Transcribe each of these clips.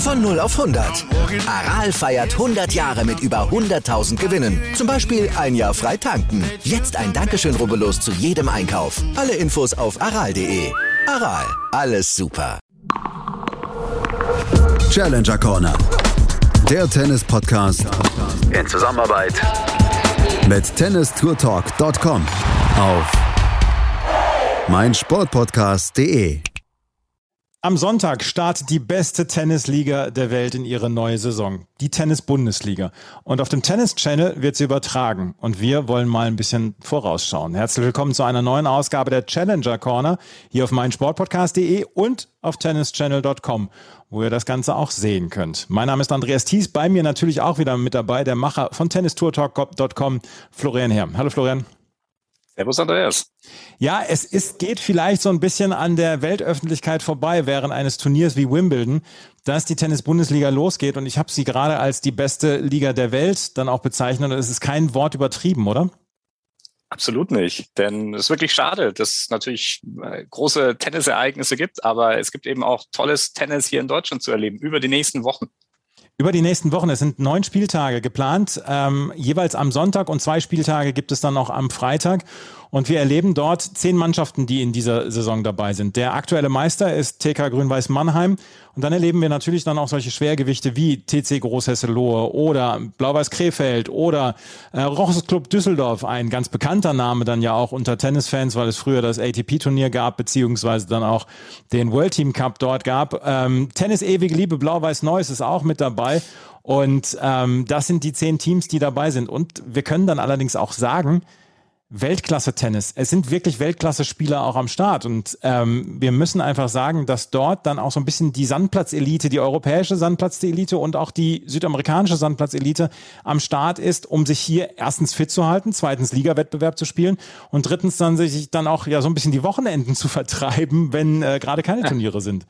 Von 0 auf 100. Aral feiert 100 Jahre mit über 100.000 Gewinnen. Zum Beispiel ein Jahr frei tanken. Jetzt ein Dankeschön, rubbellos zu jedem Einkauf. Alle Infos auf aral.de. Aral, alles super. Challenger Corner. Der Tennis-Podcast In Zusammenarbeit mit tennistourtalk.com auf meinsportpodcast.de. Am Sonntag startet die beste Tennisliga der Welt in ihre neue Saison, die Tennis-Bundesliga. Und auf dem Tennis-Channel wird sie übertragen. Und wir wollen mal ein bisschen vorausschauen. Herzlich willkommen zu einer neuen Ausgabe der Challenger Corner hier auf meinsportpodcast.de und auf tennischannel.com, wo ihr das Ganze auch sehen könnt. Mein Name ist Andreas Thies, bei mir natürlich auch wieder mit dabei der Macher von tennistourtalk.com, Florian Herr. Hallo Florian. Servus Andreas. Ja, es ist, geht vielleicht so ein bisschen an der Weltöffentlichkeit vorbei während eines Turniers wie Wimbledon, dass die Tennis-Bundesliga losgeht. Und ich habe sie gerade als die beste Liga der Welt dann auch bezeichnet. Und es ist kein Wort übertrieben, oder? Absolut nicht, denn es ist wirklich schade, dass es natürlich äh, große Tennisereignisse gibt, aber es gibt eben auch tolles Tennis hier in Deutschland zu erleben über die nächsten Wochen. Über die nächsten Wochen, es sind neun Spieltage geplant, ähm, jeweils am Sonntag und zwei Spieltage gibt es dann noch am Freitag. Und wir erleben dort zehn Mannschaften, die in dieser Saison dabei sind. Der aktuelle Meister ist TK Grün-Weiß Mannheim. Und dann erleben wir natürlich dann auch solche Schwergewichte wie TC Großhesselohe oder Blau-Weiß Krefeld oder äh, Roches Club Düsseldorf, ein ganz bekannter Name dann ja auch unter Tennisfans, weil es früher das ATP-Turnier gab, beziehungsweise dann auch den World Team Cup dort gab. Ähm, Tennis Ewige Liebe Blau-Weiß Neuss ist auch mit dabei. Und ähm, das sind die zehn Teams, die dabei sind. Und wir können dann allerdings auch sagen, Weltklasse-Tennis. Es sind wirklich Weltklasse-Spieler auch am Start. Und ähm, wir müssen einfach sagen, dass dort dann auch so ein bisschen die Sandplatzelite, die europäische Sandplatzelite und auch die südamerikanische Sandplatzelite am Start ist, um sich hier erstens fit zu halten, zweitens Liga-Wettbewerb zu spielen und drittens dann sich dann auch ja so ein bisschen die Wochenenden zu vertreiben, wenn äh, gerade keine Turniere sind.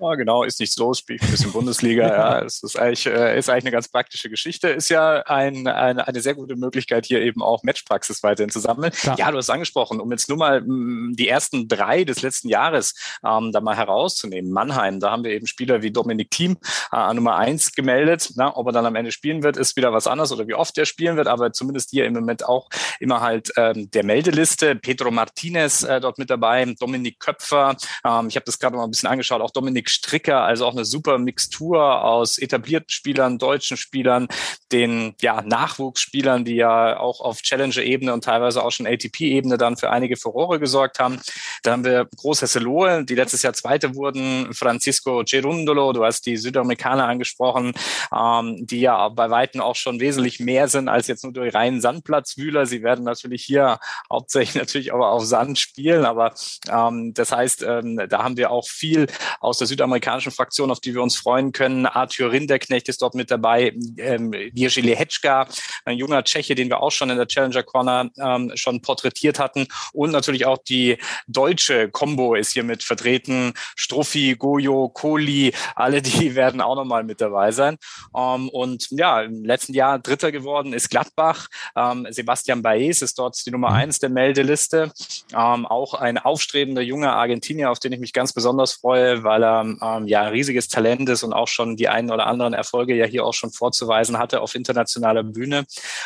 Ja, genau, ist nichts los, spielt ein bisschen Bundesliga. ja, es ist eigentlich, äh, ist eigentlich eine ganz praktische Geschichte. Ist ja ein, eine, eine sehr gute Möglichkeit, hier eben auch Matchpraxis weiterhin zu sammeln. Klar. Ja, du hast angesprochen, um jetzt nur mal mh, die ersten drei des letzten Jahres ähm, da mal herauszunehmen. Mannheim, da haben wir eben Spieler wie Dominik Thiem äh, Nummer eins gemeldet. Na, ob er dann am Ende spielen wird, ist wieder was anderes oder wie oft er spielen wird, aber zumindest hier im Moment auch immer halt ähm, der Meldeliste. Pedro Martinez äh, dort mit dabei, Dominik Köpfer. Ähm, ich habe das gerade mal ein bisschen angeschaut, auch Dominik Stricker, also auch eine super Mixtur aus etablierten Spielern, deutschen Spielern, den ja, Nachwuchsspielern, die ja auch auf Challenger-Ebene und teilweise auch schon ATP-Ebene dann für einige Furore gesorgt haben. Da haben wir Großhesselohe, die letztes Jahr Zweite wurden, Francisco Gerundolo, du hast die Südamerikaner angesprochen, ähm, die ja bei Weitem auch schon wesentlich mehr sind als jetzt nur durch reinen Sandplatzwühler. Sie werden natürlich hier hauptsächlich natürlich aber auf Sand spielen, aber ähm, das heißt, ähm, da haben wir auch viel aus der Südamerikaner südamerikanischen Fraktion, auf die wir uns freuen können. Arthur Rinderknecht ist dort mit dabei, ähm, Jerzy Lehečka, ein junger Tscheche, den wir auch schon in der Challenger Corner ähm, schon porträtiert hatten. Und natürlich auch die deutsche Combo ist hier mit vertreten. Struffi, Goyo, Kohli, alle die werden auch nochmal mit dabei sein. Ähm, und ja, im letzten Jahr Dritter geworden ist Gladbach. Ähm, Sebastian Baez ist dort die Nummer eins der Meldeliste. Ähm, auch ein aufstrebender junger Argentinier, auf den ich mich ganz besonders freue, weil er ähm, ja ein riesiges Talent ist und auch schon die einen oder anderen Erfolge ja hier auch schon vorzuweisen hatte auf internationaler Bühne.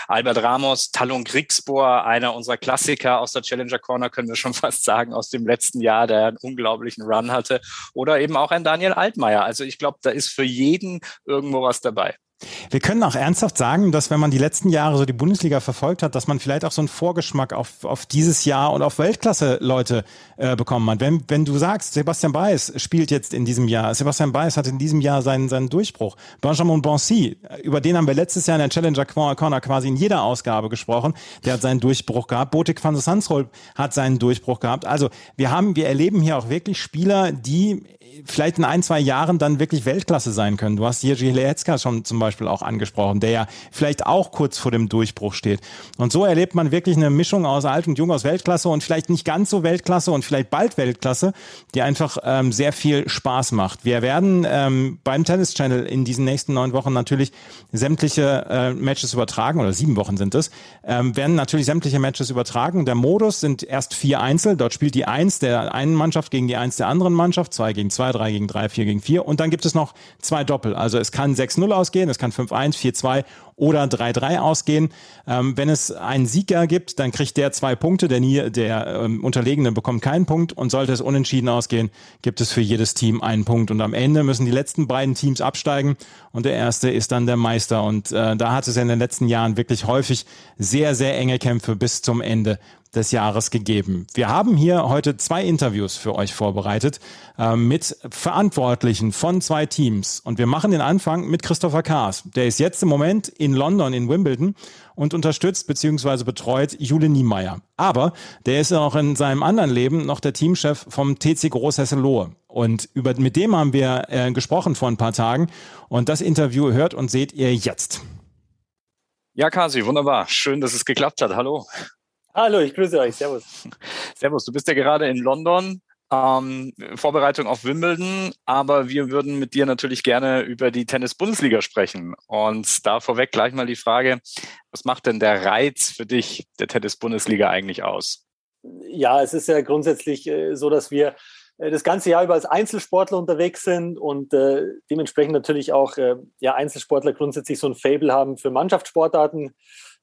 Albert Ramos, Talon Griegsbohr, einer unserer Klassiker aus der Challenger Corner, können wir schon fast sagen, aus dem letzten Jahr, der einen unglaublichen Run hatte. Oder eben auch ein Daniel Altmaier. Also ich glaube, da ist für jeden irgendwo was dabei. Wir können auch ernsthaft sagen, dass wenn man die letzten Jahre so die Bundesliga verfolgt hat, dass man vielleicht auch so einen Vorgeschmack auf, auf dieses Jahr und auf Weltklasse-Leute äh, bekommen hat. Wenn, wenn du sagst, Sebastian Baez spielt jetzt in diesem Jahr, Sebastian Baez hat in diesem Jahr seinen, seinen Durchbruch. Benjamin Bonsi, über den haben wir letztes Jahr in der Challenger Corner quasi in jeder Ausgabe gesprochen, der hat seinen Durchbruch gehabt. Botik van der hat seinen Durchbruch gehabt. Also wir haben, wir erleben hier auch wirklich Spieler, die vielleicht in ein, zwei Jahren dann wirklich Weltklasse sein können. Du hast Jerzy Leecka schon zum Beispiel auch angesprochen, der ja vielleicht auch kurz vor dem Durchbruch steht. Und so erlebt man wirklich eine Mischung aus alt und jung, aus Weltklasse und vielleicht nicht ganz so Weltklasse und vielleicht bald Weltklasse, die einfach ähm, sehr viel Spaß macht. Wir werden ähm, beim Tennis Channel in diesen nächsten neun Wochen natürlich sämtliche äh, Matches übertragen, oder sieben Wochen sind es, ähm, werden natürlich sämtliche Matches übertragen. Der Modus sind erst vier Einzel, dort spielt die Eins der einen Mannschaft gegen die Eins der anderen Mannschaft, zwei gegen zwei, drei gegen drei, vier gegen vier und dann gibt es noch zwei Doppel. Also es kann 6-0 ausgehen, es kann 5-1, 4-2 oder 3-3 ausgehen. Ähm, wenn es einen Sieger gibt, dann kriegt der zwei Punkte, der, nie, der ähm, Unterlegene bekommt keinen Punkt und sollte es unentschieden ausgehen, gibt es für jedes Team einen Punkt. Und am Ende müssen die letzten beiden Teams absteigen und der erste ist dann der Meister. Und äh, da hat es in den letzten Jahren wirklich häufig sehr, sehr enge Kämpfe bis zum Ende des Jahres gegeben. Wir haben hier heute zwei Interviews für euch vorbereitet äh, mit Verantwortlichen von zwei Teams. Und wir machen den Anfang mit Christopher Kaas. Der ist jetzt im Moment in London, in Wimbledon und unterstützt bzw. betreut Jule Niemeyer. Aber der ist auch in seinem anderen Leben noch der Teamchef vom TC Großhesselohe. Und über, mit dem haben wir äh, gesprochen vor ein paar Tagen. Und das Interview hört und seht ihr jetzt. Ja, Kasi, wunderbar. Schön, dass es geklappt hat. Hallo. Hallo, ich grüße euch. Servus. Servus, du bist ja gerade in London. Ähm, Vorbereitung auf Wimbledon, aber wir würden mit dir natürlich gerne über die Tennis-Bundesliga sprechen. Und da vorweg gleich mal die Frage, was macht denn der Reiz für dich der Tennis-Bundesliga eigentlich aus? Ja, es ist ja grundsätzlich äh, so, dass wir äh, das ganze Jahr über als Einzelsportler unterwegs sind und äh, dementsprechend natürlich auch ja, Einzelsportler grundsätzlich so ein Fable haben für Mannschaftssportarten.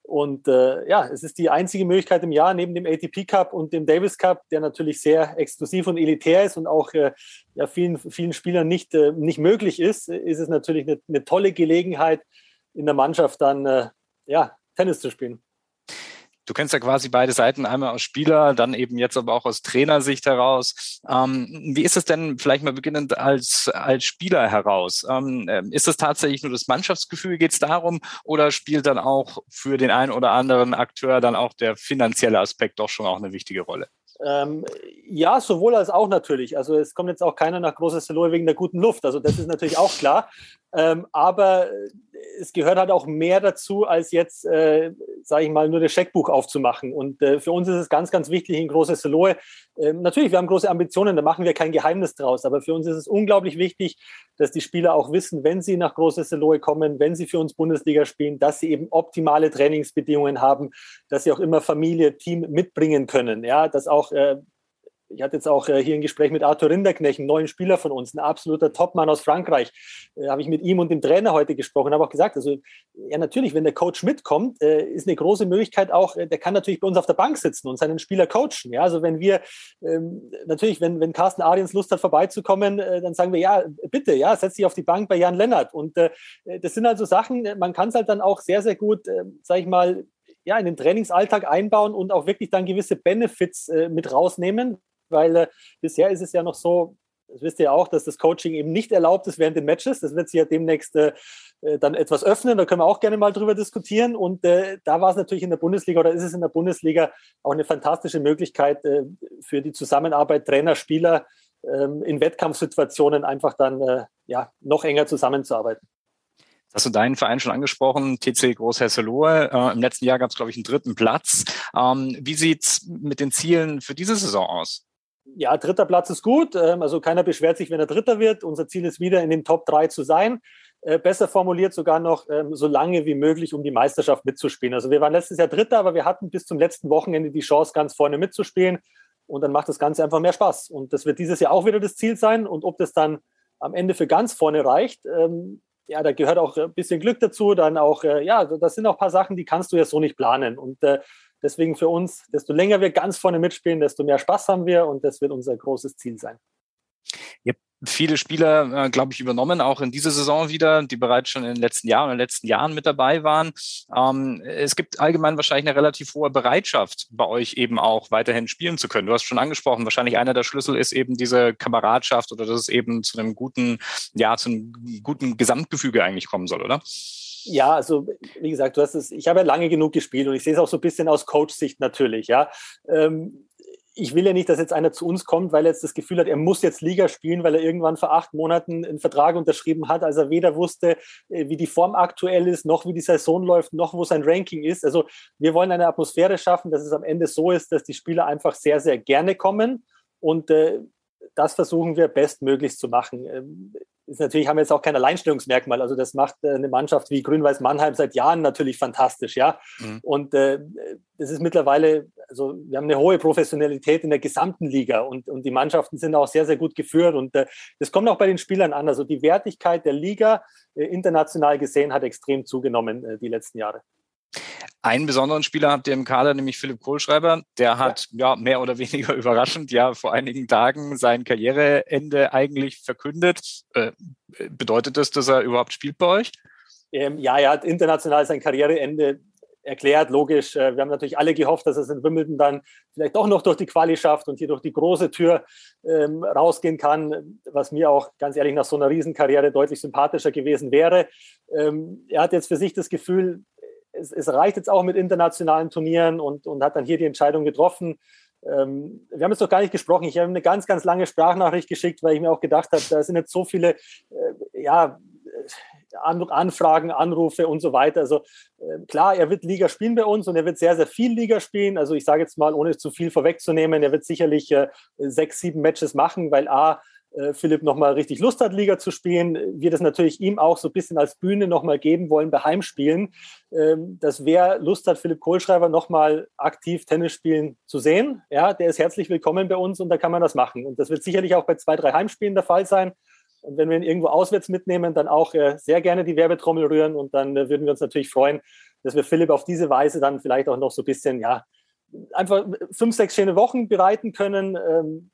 Und äh, ja, es ist die einzige Möglichkeit im Jahr neben dem ATP Cup und dem Davis Cup, der natürlich sehr exklusiv und elitär ist und auch äh, ja, vielen, vielen Spielern nicht, äh, nicht möglich ist, ist es natürlich eine, eine tolle Gelegenheit, in der Mannschaft dann äh, ja, Tennis zu spielen. Du kennst ja quasi beide Seiten, einmal aus Spieler, dann eben jetzt aber auch aus Trainersicht heraus. Ähm, wie ist es denn vielleicht mal beginnend als, als Spieler heraus? Ähm, äh, ist es tatsächlich nur das Mannschaftsgefühl, geht es darum, oder spielt dann auch für den einen oder anderen Akteur dann auch der finanzielle Aspekt doch schon auch eine wichtige Rolle? Ähm, ja, sowohl als auch natürlich. Also es kommt jetzt auch keiner nach Großes Saloy wegen der guten Luft. Also das ist natürlich auch klar. Ähm, aber es gehört halt auch mehr dazu, als jetzt, äh, sage ich mal, nur das Scheckbuch aufzumachen. Und äh, für uns ist es ganz, ganz wichtig in Großes Saloy. Äh, natürlich, wir haben große Ambitionen, da machen wir kein Geheimnis draus. Aber für uns ist es unglaublich wichtig, dass die Spieler auch wissen, wenn sie nach Großes Saloy kommen, wenn sie für uns Bundesliga spielen, dass sie eben optimale Trainingsbedingungen haben, dass sie auch immer Familie, Team mitbringen können. Ja, dass auch äh, ich hatte jetzt auch äh, hier ein Gespräch mit Arthur Rinderknecht, einen neuen Spieler von uns, ein absoluter Topmann aus Frankreich. Äh, habe ich mit ihm und dem Trainer heute gesprochen, habe auch gesagt, also ja natürlich, wenn der Coach mitkommt, ist eine große Möglichkeit auch, der kann natürlich bei uns auf der Bank sitzen und seinen Spieler coachen. Ja, also wenn wir ähm, natürlich, wenn, wenn Carsten Ariens Lust hat, vorbeizukommen, dann sagen wir, ja, bitte, ja, setz dich auf die Bank bei Jan Lennart. Und das sind also Sachen, man kann es halt dann auch sehr, sehr gut, äh, sag ich mal, ja, in den Trainingsalltag einbauen und auch wirklich dann gewisse Benefits äh, mit rausnehmen, weil äh, bisher ist es ja noch so, das wisst ihr auch, dass das Coaching eben nicht erlaubt ist während den Matches. Das wird sich ja demnächst äh, äh, dann etwas öffnen. Da können wir auch gerne mal drüber diskutieren. Und äh, da war es natürlich in der Bundesliga oder ist es in der Bundesliga auch eine fantastische Möglichkeit äh, für die Zusammenarbeit Trainer, Spieler ähm, in Wettkampfsituationen einfach dann äh, ja, noch enger zusammenzuarbeiten. Hast du deinen Verein schon angesprochen, TC Großhesselohe. Äh, Im letzten Jahr gab es, glaube ich, einen dritten Platz. Ähm, wie sieht's mit den Zielen für diese Saison aus? ja, dritter Platz ist gut. Ähm, also keiner beschwert sich, wenn er Dritter wird. Unser Ziel ist wieder in den Top 3 zu sein. Äh, besser formuliert sogar noch ähm, so lange wie möglich, um die Meisterschaft mitzuspielen. Also wir waren letztes Jahr Dritter, aber wir hatten bis zum letzten Wochenende die Chance, ganz vorne mitzuspielen. Und dann macht das Ganze einfach mehr Spaß. Und das wird dieses Jahr auch wieder das Ziel sein. Und ob das dann am Ende für ganz vorne reicht, ähm, ja, da gehört auch ein bisschen Glück dazu. Dann auch, äh, ja, das sind auch ein paar Sachen, die kannst du ja so nicht planen. Und äh, Deswegen für uns, desto länger wir ganz vorne mitspielen, desto mehr Spaß haben wir und das wird unser großes Ziel sein. Ihr viele Spieler, äh, glaube ich, übernommen, auch in dieser Saison wieder, die bereits schon in den letzten Jahren, in den letzten Jahren mit dabei waren. Ähm, es gibt allgemein wahrscheinlich eine relativ hohe Bereitschaft, bei euch eben auch weiterhin spielen zu können. Du hast schon angesprochen, wahrscheinlich einer der Schlüssel ist eben diese Kameradschaft oder dass es eben zu einem guten, ja, zu einem guten Gesamtgefüge eigentlich kommen soll, oder? Ja, also wie gesagt, du hast es, ich habe ja lange genug gespielt und ich sehe es auch so ein bisschen aus Coach-Sicht natürlich, ja. Ähm, ich will ja nicht, dass jetzt einer zu uns kommt, weil er jetzt das Gefühl hat, er muss jetzt Liga spielen, weil er irgendwann vor acht Monaten einen Vertrag unterschrieben hat, als er weder wusste, äh, wie die Form aktuell ist, noch wie die Saison läuft, noch wo sein Ranking ist. Also wir wollen eine Atmosphäre schaffen, dass es am Ende so ist, dass die Spieler einfach sehr, sehr gerne kommen und äh, das versuchen wir bestmöglichst zu machen. Ist natürlich, haben wir jetzt auch kein Alleinstellungsmerkmal. Also das macht äh, eine Mannschaft wie Grün-Weiß Mannheim seit Jahren natürlich fantastisch, ja. Mhm. Und äh, das ist mittlerweile, also wir haben eine hohe Professionalität in der gesamten Liga und, und die Mannschaften sind auch sehr, sehr gut geführt. Und äh, das kommt auch bei den Spielern an. Also die Wertigkeit der Liga äh, international gesehen hat extrem zugenommen äh, die letzten Jahre. Einen besonderen Spieler habt ihr im Kader, nämlich Philipp Kohlschreiber. Der hat ja. ja mehr oder weniger überraschend ja vor einigen Tagen sein Karriereende eigentlich verkündet. Äh, bedeutet das, dass er überhaupt spielt bei euch? Ähm, ja, er hat international sein Karriereende erklärt, logisch. Äh, wir haben natürlich alle gehofft, dass es in Wimbledon dann vielleicht doch noch durch die Quali schafft und hier durch die große Tür ähm, rausgehen kann, was mir auch ganz ehrlich nach so einer Riesenkarriere deutlich sympathischer gewesen wäre. Ähm, er hat jetzt für sich das Gefühl, es, es, reicht jetzt auch mit internationalen Turnieren und, und hat dann hier die Entscheidung getroffen. Ähm, wir haben jetzt doch gar nicht gesprochen. Ich habe eine ganz, ganz lange Sprachnachricht geschickt, weil ich mir auch gedacht habe, da sind jetzt so viele, äh, ja, Anfragen, Anrufe und so weiter. Also äh, klar, er wird Liga spielen bei uns und er wird sehr, sehr viel Liga spielen. Also ich sage jetzt mal, ohne zu viel vorwegzunehmen, er wird sicherlich äh, sechs, sieben Matches machen, weil A, äh, Philipp nochmal richtig Lust hat, Liga zu spielen, wir das natürlich ihm auch so ein bisschen als Bühne nochmal geben wollen bei Heimspielen, ähm, dass wer Lust hat, Philipp Kohlschreiber nochmal aktiv Tennis spielen zu sehen, ja, der ist herzlich willkommen bei uns und da kann man das machen. Und das wird sicherlich auch bei zwei, drei Heimspielen der Fall sein. Und wenn wir ihn irgendwo auswärts mitnehmen, dann auch äh, sehr gerne die Werbetrommel rühren und dann äh, würden wir uns natürlich freuen, dass wir Philipp auf diese Weise dann vielleicht auch noch so ein bisschen, ja, einfach fünf, sechs schöne Wochen bereiten können. Ähm,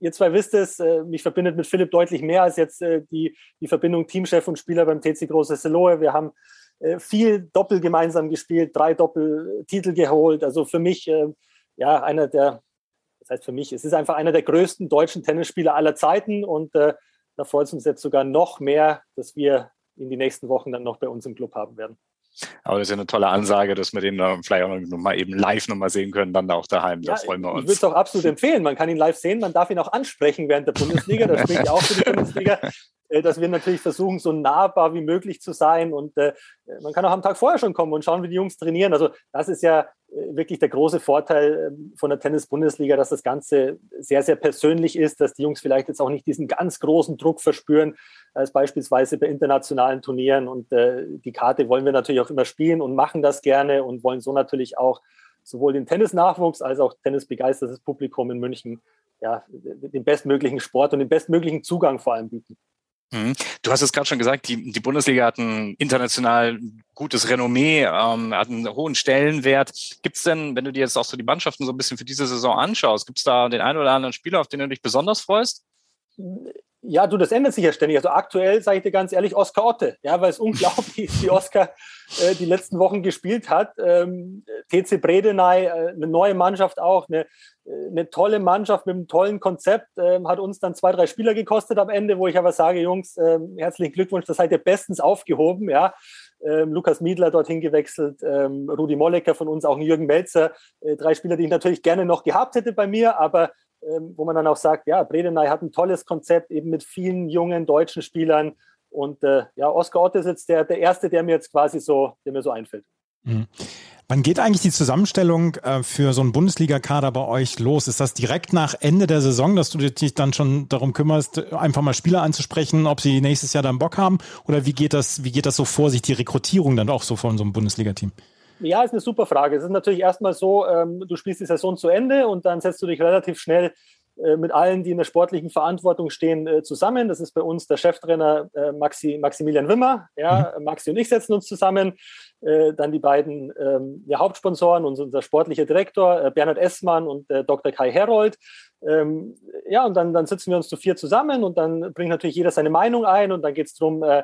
ihr zwei wisst es, äh, mich verbindet mit Philipp deutlich mehr als jetzt äh, die, die Verbindung Teamchef und Spieler beim TC Große Seloe. Wir haben äh, viel Doppel gemeinsam gespielt, drei Doppeltitel geholt. Also für mich, ja, einer der, das heißt für mich, es ist einfach einer der größten deutschen Tennisspieler aller Zeiten und da freut es uns jetzt sogar noch mehr, dass wir in die nächsten Wochen dann noch bei uns im Club haben werden. Aber das ist ja eine tolle Ansage, dass wir den vielleicht auch noch mal eben live noch mal sehen können, dann auch daheim. Da ja, freuen wir uns. Ich würde es auch absolut empfehlen. Man kann ihn live sehen, man darf ihn auch ansprechen während der Bundesliga. Das spricht ja auch für die Bundesliga. Äh, dass wir natürlich versuchen, so nahbar wie möglich zu sein. Und äh, man kann auch am Tag vorher schon kommen und schauen, wie die Jungs trainieren. Also das ist ja wirklich der große Vorteil ähm, von der Tennis-Bundesliga, dass das Ganze sehr, sehr persönlich ist, dass die Jungs vielleicht jetzt auch nicht diesen ganz großen Druck verspüren, als beispielsweise bei internationalen Turnieren. Und äh, die Karte wollen wir natürlich auch immer spielen und machen das gerne und wollen so natürlich auch sowohl den Tennisnachwuchs als auch tennisbegeistertes Publikum in München ja, den bestmöglichen Sport und den bestmöglichen Zugang vor allem bieten. Mhm. Du hast es gerade schon gesagt, die, die Bundesliga hat ein international gutes Renommee, ähm, hat einen hohen Stellenwert. Gibt es denn, wenn du dir jetzt auch so die Mannschaften so ein bisschen für diese Saison anschaust, gibt es da den einen oder anderen Spieler, auf den du dich besonders freust? Ja, du, das ändert sich ja ständig. Also aktuell sage ich dir ganz ehrlich, Oskar Otte, ja, weil es unglaublich ist, wie Oskar äh, die letzten Wochen gespielt hat. Ähm, TC Bredeney, äh, eine neue Mannschaft auch, eine, äh, eine tolle Mannschaft mit einem tollen Konzept, äh, hat uns dann zwei, drei Spieler gekostet am Ende, wo ich aber sage, Jungs, ähm, herzlichen Glückwunsch, das seid ihr bestens aufgehoben, ja. Ähm, Lukas Miedler dorthin gewechselt, ähm, Rudi Mollecker von uns, auch Jürgen Melzer, äh, drei Spieler, die ich natürlich gerne noch gehabt hätte bei mir, aber ähm, wo man dann auch sagt, ja, Bredeney hat ein tolles Konzept, eben mit vielen jungen deutschen Spielern. Und äh, ja, Oskar Ott ist jetzt der, der Erste, der mir jetzt quasi so, der mir so einfällt. Mhm. Wann geht eigentlich die Zusammenstellung äh, für so einen Bundesliga-Kader bei euch los? Ist das direkt nach Ende der Saison, dass du dich dann schon darum kümmerst, einfach mal Spieler anzusprechen, ob sie nächstes Jahr dann Bock haben? Oder wie geht das, wie geht das so vor sich, die Rekrutierung dann auch so von so einem Bundesliga-Team? Ja, ist eine super Frage. Es ist natürlich erstmal so, ähm, du spielst die Saison zu Ende und dann setzt du dich relativ schnell äh, mit allen, die in der sportlichen Verantwortung stehen, äh, zusammen. Das ist bei uns der Cheftrainer äh, Maxi, Maximilian Wimmer. Ja, mhm. Maxi und ich setzen uns zusammen. Dann die beiden ähm, ja, Hauptsponsoren und unser sportlicher Direktor Bernhard Essmann und Dr. Kai Herold. Ähm, ja, und dann, dann sitzen wir uns zu vier zusammen und dann bringt natürlich jeder seine Meinung ein und dann geht es darum, äh,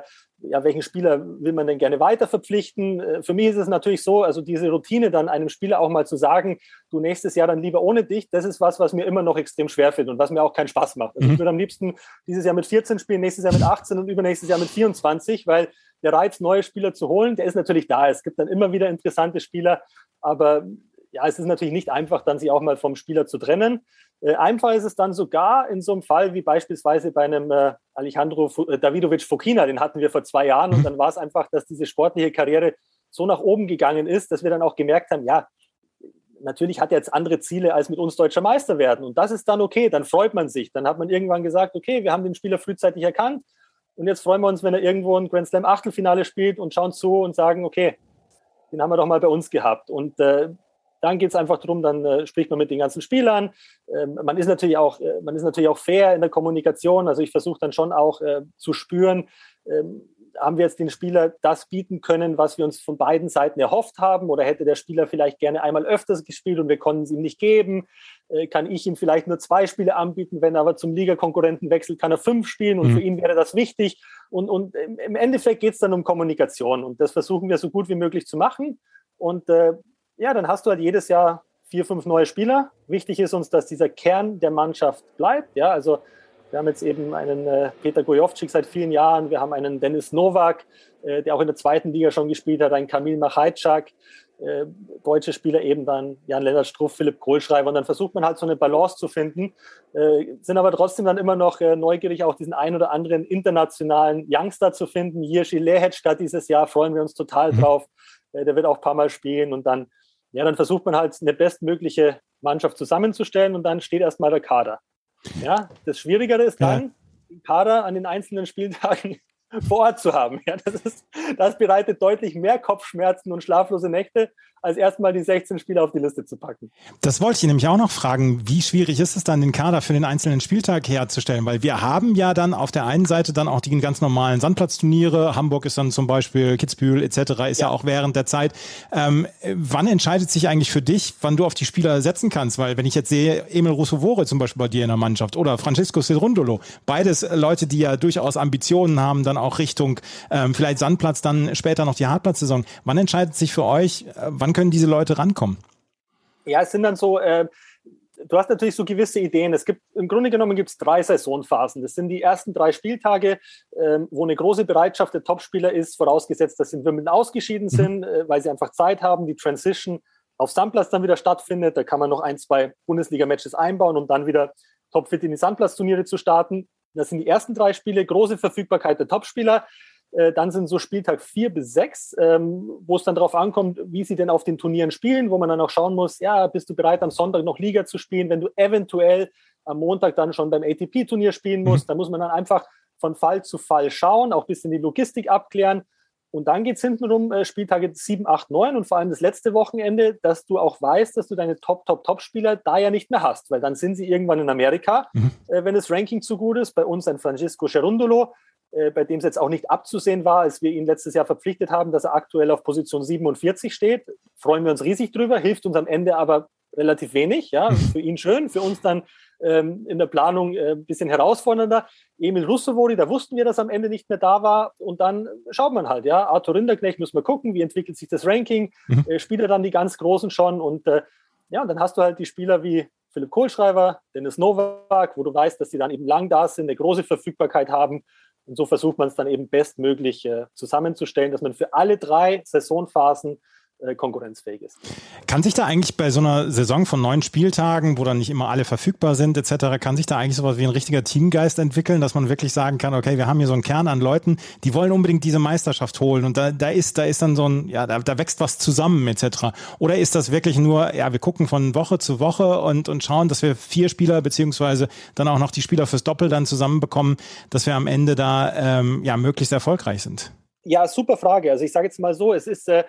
ja, welchen Spieler will man denn gerne weiter verpflichten? Äh, für mich ist es natürlich so, also diese Routine dann einem Spieler auch mal zu sagen, du nächstes Jahr dann lieber ohne dich, das ist was, was mir immer noch extrem schwer fällt und was mir auch keinen Spaß macht. Also mhm. ich würde am liebsten dieses Jahr mit 14 spielen, nächstes Jahr mit 18 und übernächstes Jahr mit 24, weil der Reiz, neue Spieler zu holen, der ist natürlich da. Es gibt dann immer wieder interessante Spieler, aber ja, es ist natürlich nicht einfach, dann sich auch mal vom Spieler zu trennen. Äh, einfach ist es dann sogar in so einem Fall wie beispielsweise bei einem äh, Alejandro äh, Davidovic Fokina, den hatten wir vor zwei Jahren und dann war es einfach, dass diese sportliche Karriere so nach oben gegangen ist, dass wir dann auch gemerkt haben, ja, natürlich hat er jetzt andere Ziele als mit uns deutscher Meister werden. Und das ist dann okay, dann freut man sich. Dann hat man irgendwann gesagt, okay, wir haben den Spieler frühzeitig erkannt. Und jetzt freuen wir uns, wenn er irgendwo ein Grand Slam Achtelfinale spielt und schauen zu und sagen, okay, den haben wir doch mal bei uns gehabt. Und äh, dann geht es einfach darum, dann äh, spricht man mit den ganzen Spielern. Ähm, man, ist natürlich auch, äh, man ist natürlich auch fair in der Kommunikation. Also ich versuche dann schon auch äh, zu spüren, ähm, haben wir jetzt den Spieler das bieten können, was wir uns von beiden Seiten erhofft haben? Oder hätte der Spieler vielleicht gerne einmal öfters gespielt und wir konnten es ihm nicht geben? Äh, kann ich ihm vielleicht nur zwei Spiele anbieten? Wenn er aber zum Ligakonkurrenten wechselt, kann er fünf spielen und mhm. für ihn wäre das wichtig. Und, und im Endeffekt geht es dann um Kommunikation und das versuchen wir so gut wie möglich zu machen. Und äh, ja, dann hast du halt jedes Jahr vier, fünf neue Spieler. Wichtig ist uns, dass dieser Kern der Mannschaft bleibt. Ja, also wir haben jetzt eben einen äh, Peter Gojovcik seit vielen Jahren, wir haben einen Dennis Nowak, äh, der auch in der zweiten Liga schon gespielt hat, einen Kamil Machajczak, äh, deutsche Spieler eben dann Jan-Lennart Struff, Philipp Kohlschreiber und dann versucht man halt so eine Balance zu finden, äh, sind aber trotzdem dann immer noch äh, neugierig, auch diesen ein oder anderen internationalen Youngster zu finden. Jirschi Lehetschka dieses Jahr freuen wir uns total mhm. drauf. Äh, der wird auch ein paar Mal spielen und dann, ja, dann versucht man halt eine bestmögliche Mannschaft zusammenzustellen und dann steht erstmal der Kader. Ja, das Schwierigere ist dann, ja. den Kader an den einzelnen Spieltagen vor Ort zu haben. Ja, das, ist, das bereitet deutlich mehr Kopfschmerzen und schlaflose Nächte, als erstmal die 16 Spieler auf die Liste zu packen. Das wollte ich nämlich auch noch fragen. Wie schwierig ist es dann, den Kader für den einzelnen Spieltag herzustellen? Weil wir haben ja dann auf der einen Seite dann auch die ganz normalen Sandplatzturniere. Hamburg ist dann zum Beispiel, Kitzbühel etc. ist ja, ja auch während der Zeit. Ähm, wann entscheidet sich eigentlich für dich, wann du auf die Spieler setzen kannst? Weil wenn ich jetzt sehe, Emil Russovore zum Beispiel bei dir in der Mannschaft oder Francisco Cerundolo, beides Leute, die ja durchaus Ambitionen haben, dann auch Richtung ähm, vielleicht Sandplatz, dann später noch die Hartplatzsaison. Wann entscheidet sich für euch, äh, wann können diese Leute rankommen? Ja, es sind dann so, äh, du hast natürlich so gewisse Ideen. Es gibt im Grunde genommen gibt es drei Saisonphasen. Das sind die ersten drei Spieltage, äh, wo eine große Bereitschaft der Topspieler ist, vorausgesetzt, dass sie in Wimbledon ausgeschieden mhm. sind, äh, weil sie einfach Zeit haben, die Transition auf Sandplatz dann wieder stattfindet. Da kann man noch ein, zwei Bundesliga-Matches einbauen, um dann wieder topfit in die Sandplatzturniere zu starten. Das sind die ersten drei Spiele, große Verfügbarkeit der Topspieler. Äh, dann sind so Spieltag vier bis sechs, ähm, wo es dann darauf ankommt, wie sie denn auf den Turnieren spielen, wo man dann auch schauen muss, ja, bist du bereit, am Sonntag noch Liga zu spielen, wenn du eventuell am Montag dann schon beim ATP-Turnier spielen musst. Mhm. Da muss man dann einfach von Fall zu Fall schauen, auch ein bisschen die Logistik abklären. Und dann geht es hintenrum äh, Spieltage 7, 8, 9 und vor allem das letzte Wochenende, dass du auch weißt, dass du deine Top, Top, Top-Spieler da ja nicht mehr hast, weil dann sind sie irgendwann in Amerika, mhm. äh, wenn das Ranking zu gut ist. Bei uns ein Francisco Cerundolo, äh, bei dem es jetzt auch nicht abzusehen war, als wir ihn letztes Jahr verpflichtet haben, dass er aktuell auf Position 47 steht. Freuen wir uns riesig drüber, hilft uns am Ende aber relativ wenig. Ja, für ihn schön, für uns dann ähm, in der Planung äh, ein bisschen herausfordernder. Emil Russovori, da wussten wir, dass er am Ende nicht mehr da war. Und dann schaut man halt, ja, Arthur Rinderknecht müssen wir gucken, wie entwickelt sich das Ranking, mhm. äh, spielt er dann die ganz Großen schon und äh, ja, und dann hast du halt die Spieler wie Philipp Kohlschreiber, Dennis Nowak, wo du weißt, dass sie dann eben lang da sind, eine große Verfügbarkeit haben und so versucht man es dann eben bestmöglich äh, zusammenzustellen, dass man für alle drei Saisonphasen äh, konkurrenzfähig ist. Kann sich da eigentlich bei so einer Saison von neun Spieltagen, wo dann nicht immer alle verfügbar sind, etc., kann sich da eigentlich sowas wie ein richtiger Teamgeist entwickeln, dass man wirklich sagen kann, okay, wir haben hier so einen Kern an Leuten, die wollen unbedingt diese Meisterschaft holen und da, da ist, da ist dann so ein, ja, da, da wächst was zusammen, etc. Oder ist das wirklich nur, ja, wir gucken von Woche zu Woche und, und schauen, dass wir vier Spieler beziehungsweise dann auch noch die Spieler fürs Doppel dann zusammenbekommen, dass wir am Ende da ähm, ja möglichst erfolgreich sind? Ja, super Frage. Also ich sage jetzt mal so, es ist äh,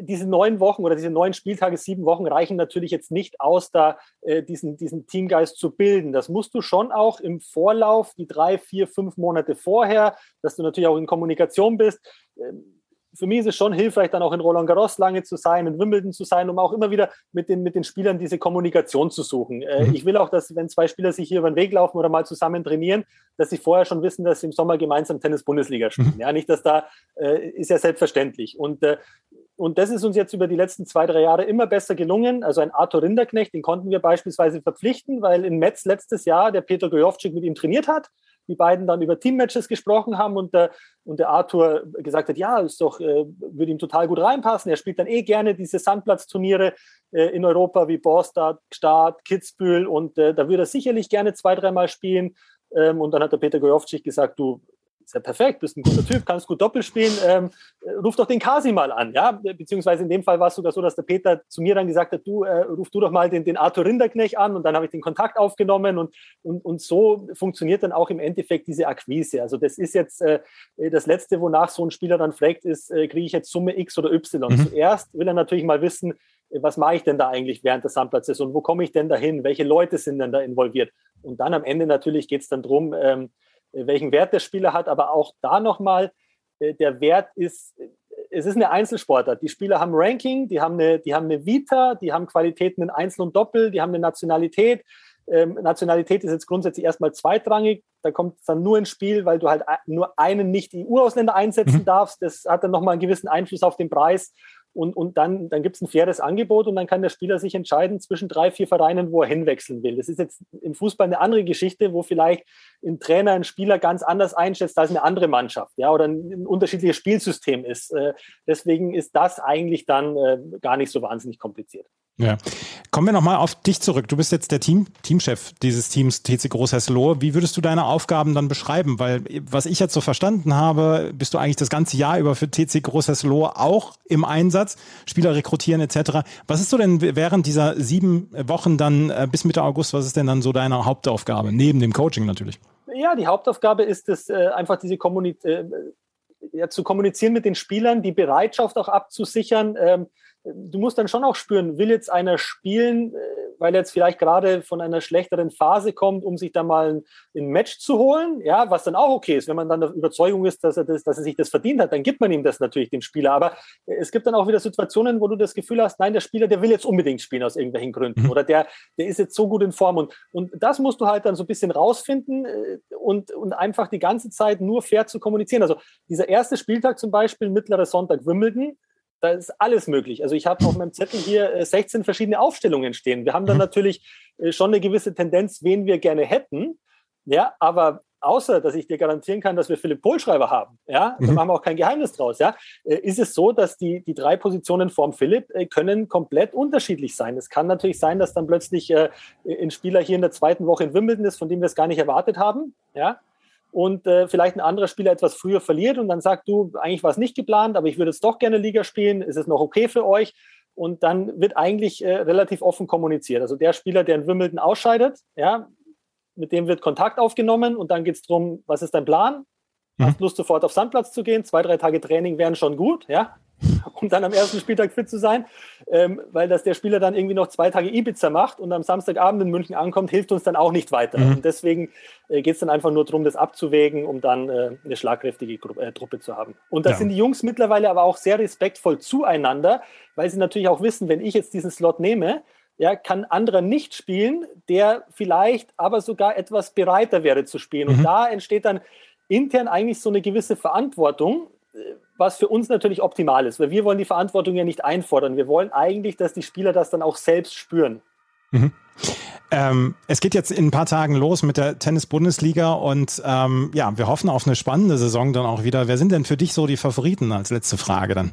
diese neun Wochen oder diese neun Spieltage, sieben Wochen reichen natürlich jetzt nicht aus, da äh, diesen, diesen Teamgeist zu bilden. Das musst du schon auch im Vorlauf, die drei, vier, fünf Monate vorher, dass du natürlich auch in Kommunikation bist. Ähm, für mich ist es schon hilfreich, dann auch in Roland Garros lange zu sein, in Wimbledon zu sein, um auch immer wieder mit den, mit den Spielern diese Kommunikation zu suchen. Äh, mhm. Ich will auch, dass, wenn zwei Spieler sich hier über den Weg laufen oder mal zusammen trainieren, dass sie vorher schon wissen, dass sie im Sommer gemeinsam Tennis-Bundesliga spielen. Mhm. Ja, nicht, dass da, äh, ist ja selbstverständlich. Und äh, und das ist uns jetzt über die letzten zwei, drei Jahre immer besser gelungen. Also ein Arthur Rinderknecht, den konnten wir beispielsweise verpflichten, weil in Metz letztes Jahr der Peter Gojovcik mit ihm trainiert hat. die beiden dann über Teammatches gesprochen haben und der, und der Arthur gesagt hat, ja, ist doch, äh, würde ihm total gut reinpassen. Er spielt dann eh gerne diese Sandplatzturniere äh, in Europa wie Borstad, Start, Kitzbühel und äh, da würde er sicherlich gerne zwei, dreimal spielen. Ähm, und dann hat der Peter Gojovcik gesagt, du, ist ja perfekt, bist ein guter Typ, kannst gut Doppel spielen, ähm, ruf doch den Kasi mal an, ja, beziehungsweise in dem Fall war es sogar so, dass der Peter zu mir dann gesagt hat, du, äh, ruf du doch mal den, den Arthur Rinderknecht an und dann habe ich den Kontakt aufgenommen und, und, und so funktioniert dann auch im Endeffekt diese Akquise. Also das ist jetzt äh, das Letzte, wonach so ein Spieler dann fragt, ist, äh, kriege ich jetzt Summe X oder Y? Mhm. Zuerst will er natürlich mal wissen, was mache ich denn da eigentlich während der Sandplatzsaison? Wo komme ich denn da hin? Welche Leute sind denn da involviert? Und dann am Ende natürlich geht es dann darum, ähm, welchen Wert der Spieler hat, aber auch da nochmal, äh, der Wert ist, es ist eine Einzelsportart. Die Spieler haben Ranking, die haben eine, die haben eine Vita, die haben Qualitäten in Einzel und Doppel, die haben eine Nationalität. Ähm, Nationalität ist jetzt grundsätzlich erstmal zweitrangig. Da kommt es dann nur ins Spiel, weil du halt nur einen Nicht-EU-Ausländer einsetzen mhm. darfst. Das hat dann nochmal einen gewissen Einfluss auf den Preis. Und, und dann, dann gibt es ein faires Angebot und dann kann der Spieler sich entscheiden zwischen drei, vier Vereinen, wo er hinwechseln will. Das ist jetzt im Fußball eine andere Geschichte, wo vielleicht ein Trainer einen Spieler ganz anders einschätzt als eine andere Mannschaft, ja, oder ein, ein unterschiedliches Spielsystem ist. Äh, deswegen ist das eigentlich dann äh, gar nicht so wahnsinnig kompliziert. Ja. Kommen wir nochmal auf dich zurück. Du bist jetzt der Team, Teamchef dieses Teams TC Großhesselohe. Wie würdest du deine Aufgaben dann beschreiben? Weil, was ich jetzt so verstanden habe, bist du eigentlich das ganze Jahr über für TC Großhesselohe auch im Einsatz, Spieler rekrutieren etc. Was ist so denn während dieser sieben Wochen dann äh, bis Mitte August, was ist denn dann so deine Hauptaufgabe? Neben dem Coaching natürlich. Ja, die Hauptaufgabe ist es, äh, einfach diese Kommunikation äh, ja, zu kommunizieren mit den Spielern, die Bereitschaft auch abzusichern. Ähm, du musst dann schon auch spüren, will jetzt einer spielen, äh, weil er jetzt vielleicht gerade von einer schlechteren Phase kommt, um sich da mal ein, Match zu holen, ja, was dann auch okay ist. Wenn man dann der Überzeugung ist, dass er, das, dass er sich das verdient hat, dann gibt man ihm das natürlich, dem Spieler. Aber es gibt dann auch wieder Situationen, wo du das Gefühl hast, nein, der Spieler, der will jetzt unbedingt spielen aus irgendwelchen Gründen mhm. oder der, der ist jetzt so gut in Form. Und, und das musst du halt dann so ein bisschen rausfinden äh, und, und einfach die ganze Zeit nur fair zu kommunizieren. Also dieser erste Spieltag zum Beispiel, mittlerer Sonntag Wimbledon, da ist alles möglich. Also ich habe auf meinem Zettel hier 16 äh, verschiedene Aufstellungen stehen. Wir haben dann mhm. natürlich äh, schon eine gewisse Tendenz, wen wir gerne hätten. Ja, aber außer dass ich dir garantieren kann, dass wir Philipp Kohlschreiber haben, ja, mhm. da machen wir auch kein Geheimnis draus, ja, äh, ist es so, dass die, die drei Positionen vorm Philipp können komplett unterschiedlich sein. Es kann natürlich sein, dass dann plötzlich ein Spieler hier in der zweiten Woche in Wimbledon ist, von dem wir es gar nicht erwartet haben, ja, und äh, vielleicht ein anderer Spieler etwas früher verliert und dann sagt du, eigentlich war es nicht geplant, aber ich würde jetzt doch gerne Liga spielen, ist es noch okay für euch? Und dann wird eigentlich äh, relativ offen kommuniziert. Also der Spieler, der in Wimbledon ausscheidet, ja, mit dem wird Kontakt aufgenommen und dann geht es darum, was ist dein Plan? Mhm. Hast Lust, sofort auf Sandplatz zu gehen? Zwei, drei Tage Training wären schon gut, ja. um dann am ersten Spieltag fit zu sein, ähm, weil dass der Spieler dann irgendwie noch zwei Tage Ibiza macht und am Samstagabend in München ankommt, hilft uns dann auch nicht weiter. Mhm. Und deswegen äh, geht es dann einfach nur darum, das abzuwägen, um dann äh, eine schlagkräftige Gru äh, Truppe zu haben. Und da ja. sind die Jungs mittlerweile aber auch sehr respektvoll zueinander, weil sie natürlich auch wissen, wenn ich jetzt diesen Slot nehme, ja, kann anderer nicht spielen, der vielleicht aber sogar etwas bereiter wäre zu spielen. Mhm. Und da entsteht dann intern eigentlich so eine gewisse Verantwortung, was für uns natürlich optimal ist, weil wir wollen die Verantwortung ja nicht einfordern. Wir wollen eigentlich, dass die Spieler das dann auch selbst spüren. Mhm. Ähm, es geht jetzt in ein paar Tagen los mit der Tennis-Bundesliga und ähm, ja, wir hoffen auf eine spannende Saison dann auch wieder. Wer sind denn für dich so die Favoriten als letzte Frage dann?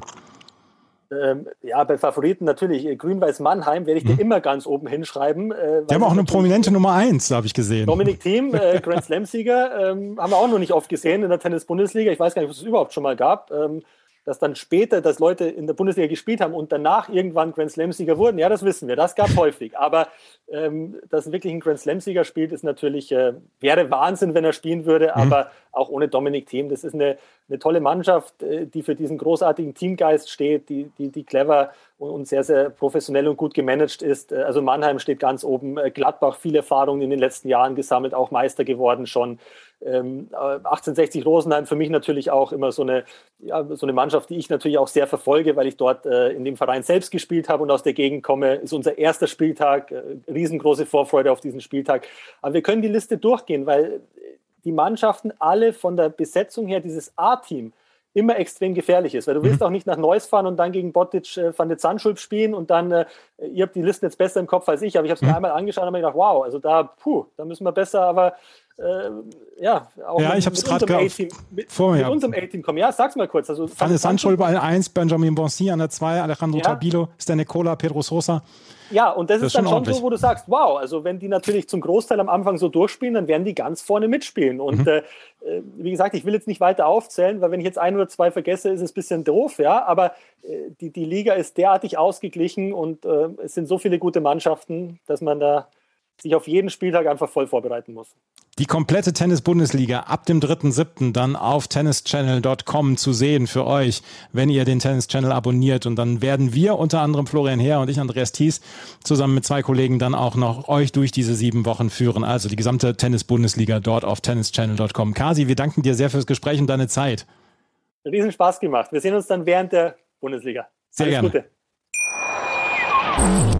Ähm, ja, bei Favoriten natürlich. Äh, Grün-Weiß Mannheim werde ich dir hm. immer ganz oben hinschreiben. Äh, Die haben auch eine prominente Nummer 1, habe ich gesehen. Dominik Thiem, äh, Grand Slam-Sieger, ähm, haben wir auch noch nicht oft gesehen in der Tennis-Bundesliga. Ich weiß gar nicht, ob es überhaupt schon mal gab. Ähm, dass dann später, dass Leute in der Bundesliga gespielt haben und danach irgendwann Grand Slam-Sieger wurden, ja, das wissen wir, das gab häufig. Aber ähm, dass wirklich ein Grand Slam-Sieger spielt, ist natürlich, äh, wäre Wahnsinn, wenn er spielen würde, mhm. aber auch ohne Dominik Thiem. Das ist eine, eine tolle Mannschaft, äh, die für diesen großartigen Teamgeist steht, die, die, die clever und, und sehr, sehr professionell und gut gemanagt ist. Äh, also Mannheim steht ganz oben, äh, Gladbach viel Erfahrung in den letzten Jahren gesammelt, auch Meister geworden schon. Ähm, 1860 Rosenheim für mich natürlich auch immer so eine, ja, so eine Mannschaft, die ich natürlich auch sehr verfolge, weil ich dort äh, in dem Verein selbst gespielt habe und aus der Gegend komme. Ist unser erster Spieltag, äh, riesengroße Vorfreude auf diesen Spieltag. Aber wir können die Liste durchgehen, weil die Mannschaften alle von der Besetzung her, dieses A-Team, immer extrem gefährlich ist, weil du willst mhm. auch nicht nach Neuss fahren und dann gegen Botic äh, van de Zandschulp spielen und dann, äh, ihr habt die Listen jetzt besser im Kopf als ich, aber ich habe es mir mhm. einmal angeschaut und habe mir gedacht, wow, also da, puh, da müssen wir besser aber äh, ja, auch ja, mit, ich habe es gerade vor mir. Mit unserem A-Team kommen. Ja, sag's mal kurz. Also, Fanny Sancho bei 1, Benjamin Bonsi an der 2, Alejandro ja. Tabilo, Nicola, Pedro Sosa. Ja, und das, das ist dann schon so, wo du sagst, wow, also wenn die natürlich zum Großteil am Anfang so durchspielen, dann werden die ganz vorne mitspielen. Und mhm. äh, äh wie gesagt, ich will jetzt nicht weiter aufzählen, weil wenn ich jetzt ein oder zwei vergesse, ist es ein bisschen doof, ja. Aber äh, die, die Liga ist derartig ausgeglichen und äh, es sind so viele gute Mannschaften, dass man da sich auf jeden Spieltag einfach voll vorbereiten muss. Die komplette Tennis-Bundesliga ab dem 3.7. dann auf tennischannel.com zu sehen für euch, wenn ihr den Tennis-Channel abonniert. Und dann werden wir, unter anderem Florian Heer und ich, Andreas Thies, zusammen mit zwei Kollegen dann auch noch euch durch diese sieben Wochen führen. Also die gesamte Tennis-Bundesliga dort auf tennischannel.com. Kasi, wir danken dir sehr fürs Gespräch und deine Zeit. Riesen Spaß gemacht. Wir sehen uns dann während der Bundesliga. Sehr Alles gerne. Gute.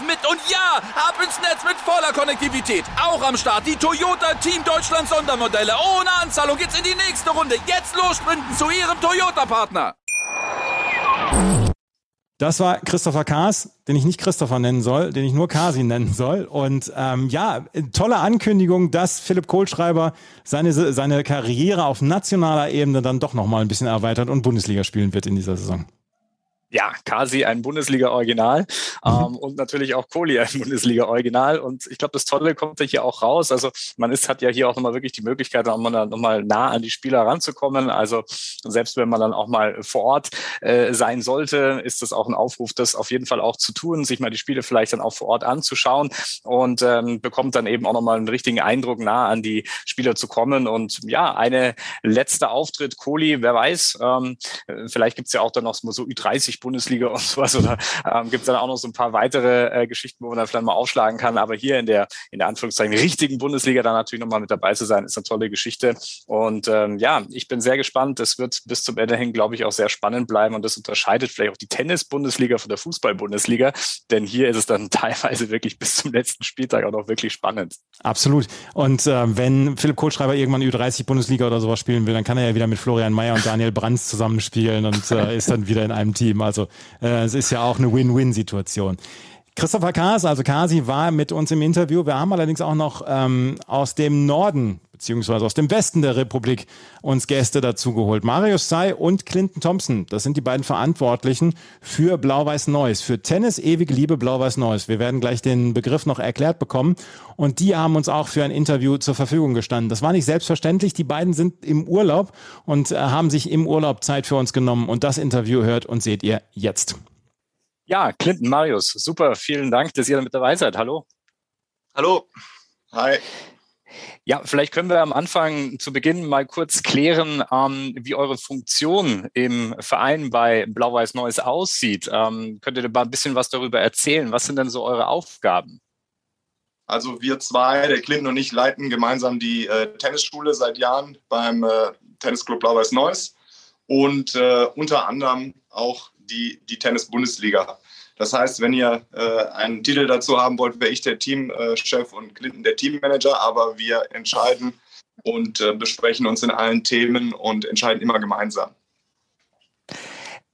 mit. Und ja, ab ins Netz mit voller Konnektivität. Auch am Start die Toyota Team Deutschland Sondermodelle. Ohne Anzahlung geht's in die nächste Runde. Jetzt los sprinten zu ihrem Toyota-Partner. Das war Christopher Kaas, den ich nicht Christopher nennen soll, den ich nur Kasi nennen soll. Und ähm, ja, tolle Ankündigung, dass Philipp Kohlschreiber seine, seine Karriere auf nationaler Ebene dann doch nochmal ein bisschen erweitert und Bundesliga spielen wird in dieser Saison ja, Kasi ein Bundesliga-Original mhm. ähm, und natürlich auch Kohli ein Bundesliga-Original. Und ich glaube, das Tolle kommt ja hier auch raus. Also man ist, hat ja hier auch nochmal wirklich die Möglichkeit, nochmal noch mal nah an die Spieler ranzukommen. Also selbst wenn man dann auch mal vor Ort äh, sein sollte, ist das auch ein Aufruf, das auf jeden Fall auch zu tun, sich mal die Spiele vielleicht dann auch vor Ort anzuschauen und ähm, bekommt dann eben auch nochmal einen richtigen Eindruck, nah an die Spieler zu kommen. Und ja, eine letzte Auftritt, Kohli, wer weiß, ähm, vielleicht gibt's ja auch dann noch so Ü30 Bundesliga und sowas oder ähm, gibt es dann auch noch so ein paar weitere äh, Geschichten, wo man dann vielleicht mal aufschlagen kann. Aber hier in der, in der Anführungszeichen richtigen Bundesliga dann natürlich nochmal mit dabei zu sein, ist eine tolle Geschichte. Und ähm, ja, ich bin sehr gespannt. Es wird bis zum Ende hin, glaube ich, auch sehr spannend bleiben und das unterscheidet vielleicht auch die Tennis-Bundesliga von der Fußball-Bundesliga, denn hier ist es dann teilweise wirklich bis zum letzten Spieltag auch noch wirklich spannend. Absolut. Und äh, wenn Philipp Kohlschreiber irgendwann Ü30-Bundesliga oder sowas spielen will, dann kann er ja wieder mit Florian Mayer und Daniel Brands zusammenspielen und äh, ist dann wieder in einem Team. Also also äh, es ist ja auch eine Win-Win-Situation. Christopher Kaas, also Kasi, war mit uns im Interview. Wir haben allerdings auch noch ähm, aus dem Norden beziehungsweise aus dem Westen der Republik uns Gäste dazugeholt. Marius Say und Clinton Thompson, das sind die beiden Verantwortlichen für Blau-Weiß Neues, für Tennis ewige Liebe Blau-Weiß Neues. Wir werden gleich den Begriff noch erklärt bekommen und die haben uns auch für ein Interview zur Verfügung gestanden. Das war nicht selbstverständlich. Die beiden sind im Urlaub und äh, haben sich im Urlaub Zeit für uns genommen und das Interview hört und seht ihr jetzt. Ja, Clinton, Marius, super, vielen Dank, dass ihr mit dabei seid. Hallo. Hallo. Hi. Ja, vielleicht können wir am Anfang zu Beginn mal kurz klären, ähm, wie eure Funktion im Verein bei Blau-Weiß Neues aussieht. Ähm, könnt ihr mal ein bisschen was darüber erzählen? Was sind denn so eure Aufgaben? Also wir zwei, der Clinton und ich, leiten gemeinsam die äh, Tennisschule seit Jahren beim äh, Tennisclub Blau-Weiß Neues und äh, unter anderem auch die, die Tennis-Bundesliga. Das heißt, wenn ihr äh, einen Titel dazu haben wollt, wäre ich der Teamchef und Clinton der Teammanager, aber wir entscheiden und äh, besprechen uns in allen Themen und entscheiden immer gemeinsam.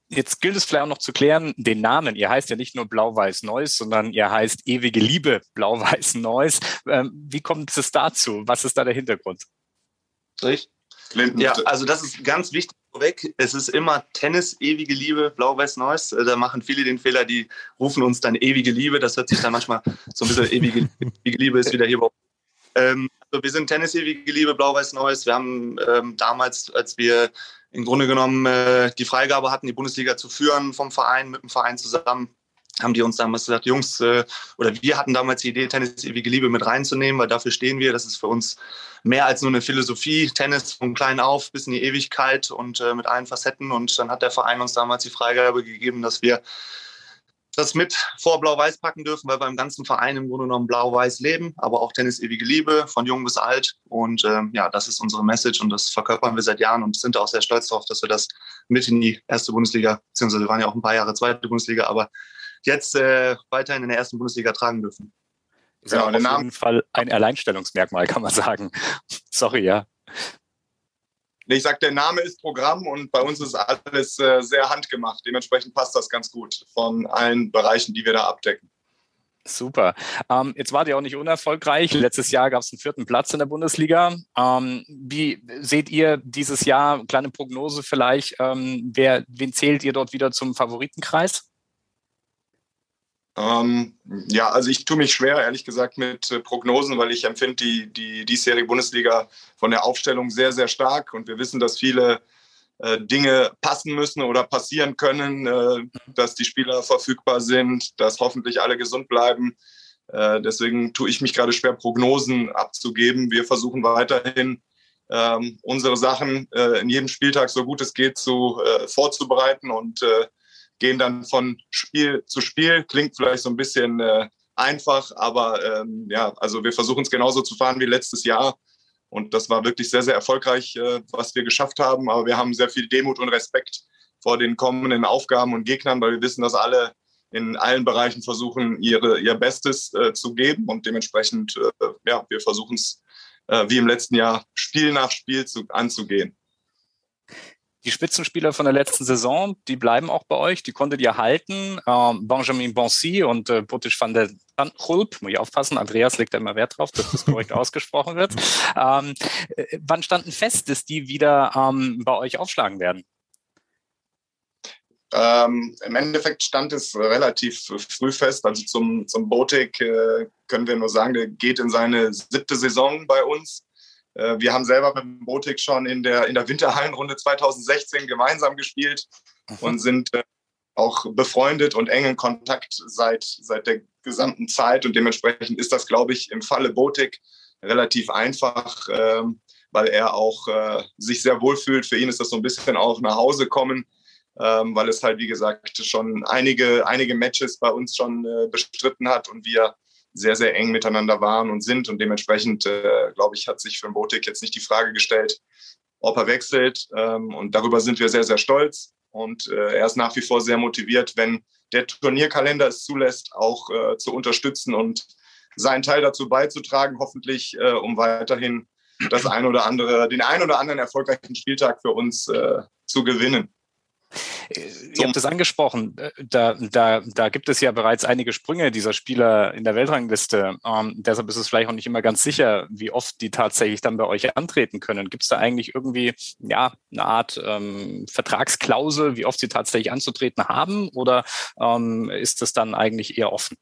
Jetzt gilt es vielleicht auch noch zu klären, den Namen. Ihr heißt ja nicht nur Blau-Weiß Neues, sondern ihr heißt Ewige Liebe Blau-Weiß Neues. Ähm, wie kommt es dazu? Was ist da der Hintergrund? Richtig. Clinton, ja, also das ist ganz wichtig vorweg. Es ist immer Tennis, ewige Liebe, Blau-Weiß Neues. Äh, da machen viele den Fehler, die rufen uns dann ewige Liebe. Das hört sich dann manchmal so ein bisschen ewige, ewige Liebe ist wieder hier. Ähm, also wir sind Tennis, ewige Liebe, Blau-Weiß Neues. Wir haben ähm, damals, als wir im Grunde genommen äh, die Freigabe hatten, die Bundesliga zu führen vom Verein, mit dem Verein zusammen, haben die uns damals gesagt, Jungs, äh, oder wir hatten damals die Idee, Tennis ewige Liebe mit reinzunehmen, weil dafür stehen wir. Das ist für uns mehr als nur eine Philosophie. Tennis von klein auf bis in die Ewigkeit und äh, mit allen Facetten. Und dann hat der Verein uns damals die Freigabe gegeben, dass wir das mit vor Blau-Weiß packen dürfen, weil wir im ganzen Verein im Grunde genommen Blau-Weiß leben, aber auch Tennis ewige Liebe, von jung bis alt. Und ähm, ja, das ist unsere Message und das verkörpern wir seit Jahren und sind auch sehr stolz darauf, dass wir das mit in die erste Bundesliga, beziehungsweise wir waren ja auch ein paar Jahre zweite Bundesliga, aber jetzt äh, weiterhin in der ersten Bundesliga tragen dürfen. Ist ja, auf jeden Fall ein Alleinstellungsmerkmal, kann man sagen. Sorry, ja. Ich sage, der Name ist Programm und bei uns ist alles äh, sehr handgemacht. Dementsprechend passt das ganz gut von allen Bereichen, die wir da abdecken. Super. Ähm, jetzt wart ihr auch nicht unerfolgreich. Letztes Jahr gab es einen vierten Platz in der Bundesliga. Ähm, wie seht ihr dieses Jahr, kleine Prognose vielleicht, ähm, wer, wen zählt ihr dort wieder zum Favoritenkreis? Ähm, ja, also ich tue mich schwer, ehrlich gesagt, mit äh, Prognosen, weil ich empfinde die, die diesjährige Bundesliga von der Aufstellung sehr, sehr stark und wir wissen, dass viele äh, Dinge passen müssen oder passieren können, äh, dass die Spieler verfügbar sind, dass hoffentlich alle gesund bleiben. Deswegen tue ich mich gerade schwer, Prognosen abzugeben. Wir versuchen weiterhin, ähm, unsere Sachen in jedem Spieltag so gut es geht zu, vorzubereiten und gehen dann von Spiel zu Spiel. Klingt vielleicht so ein bisschen äh, einfach, aber ähm, ja, also wir versuchen es genauso zu fahren wie letztes Jahr. Und das war wirklich sehr, sehr erfolgreich, äh, was wir geschafft haben. Aber wir haben sehr viel Demut und Respekt vor den kommenden Aufgaben und Gegnern, weil wir wissen, dass alle in allen Bereichen versuchen, ihre, ihr Bestes äh, zu geben. Und dementsprechend, äh, ja, wir versuchen es äh, wie im letzten Jahr Spiel nach Spiel zu, anzugehen. Die Spitzenspieler von der letzten Saison, die bleiben auch bei euch, die konntet ihr halten. Ähm, Benjamin Bonsi und äh, Botisch van der Hulp, muss ich aufpassen, Andreas legt da immer Wert drauf, dass das korrekt ausgesprochen wird. Ähm, äh, wann standen fest, dass die wieder ähm, bei euch aufschlagen werden? Ähm, Im Endeffekt stand es relativ früh fest. Also zum, zum Botik äh, können wir nur sagen, der geht in seine siebte Saison bei uns. Äh, wir haben selber mit dem Botik schon in der, in der Winterhallenrunde 2016 gemeinsam gespielt mhm. und sind äh, auch befreundet und engen Kontakt seit, seit der gesamten Zeit. Und dementsprechend ist das, glaube ich, im Falle Botik relativ einfach, ähm, weil er auch äh, sich sehr wohl fühlt. Für ihn ist das so ein bisschen auch nach Hause kommen, ähm, weil es halt, wie gesagt, schon einige, einige Matches bei uns schon äh, bestritten hat und wir sehr, sehr eng miteinander waren und sind. Und dementsprechend, äh, glaube ich, hat sich für Botik jetzt nicht die Frage gestellt, ob er wechselt. Ähm, und darüber sind wir sehr, sehr stolz. Und äh, er ist nach wie vor sehr motiviert, wenn der Turnierkalender es zulässt, auch äh, zu unterstützen und seinen Teil dazu beizutragen, hoffentlich, äh, um weiterhin das ein oder andere, den ein oder anderen erfolgreichen Spieltag für uns äh, zu gewinnen. Ihr habt es angesprochen, äh, da, da, da gibt es ja bereits einige Sprünge dieser Spieler in der Weltrangliste. Ähm, deshalb ist es vielleicht auch nicht immer ganz sicher, wie oft die tatsächlich dann bei euch antreten können. Gibt es da eigentlich irgendwie ja, eine Art ähm, Vertragsklausel, wie oft sie tatsächlich anzutreten haben? Oder ähm, ist das dann eigentlich eher offen?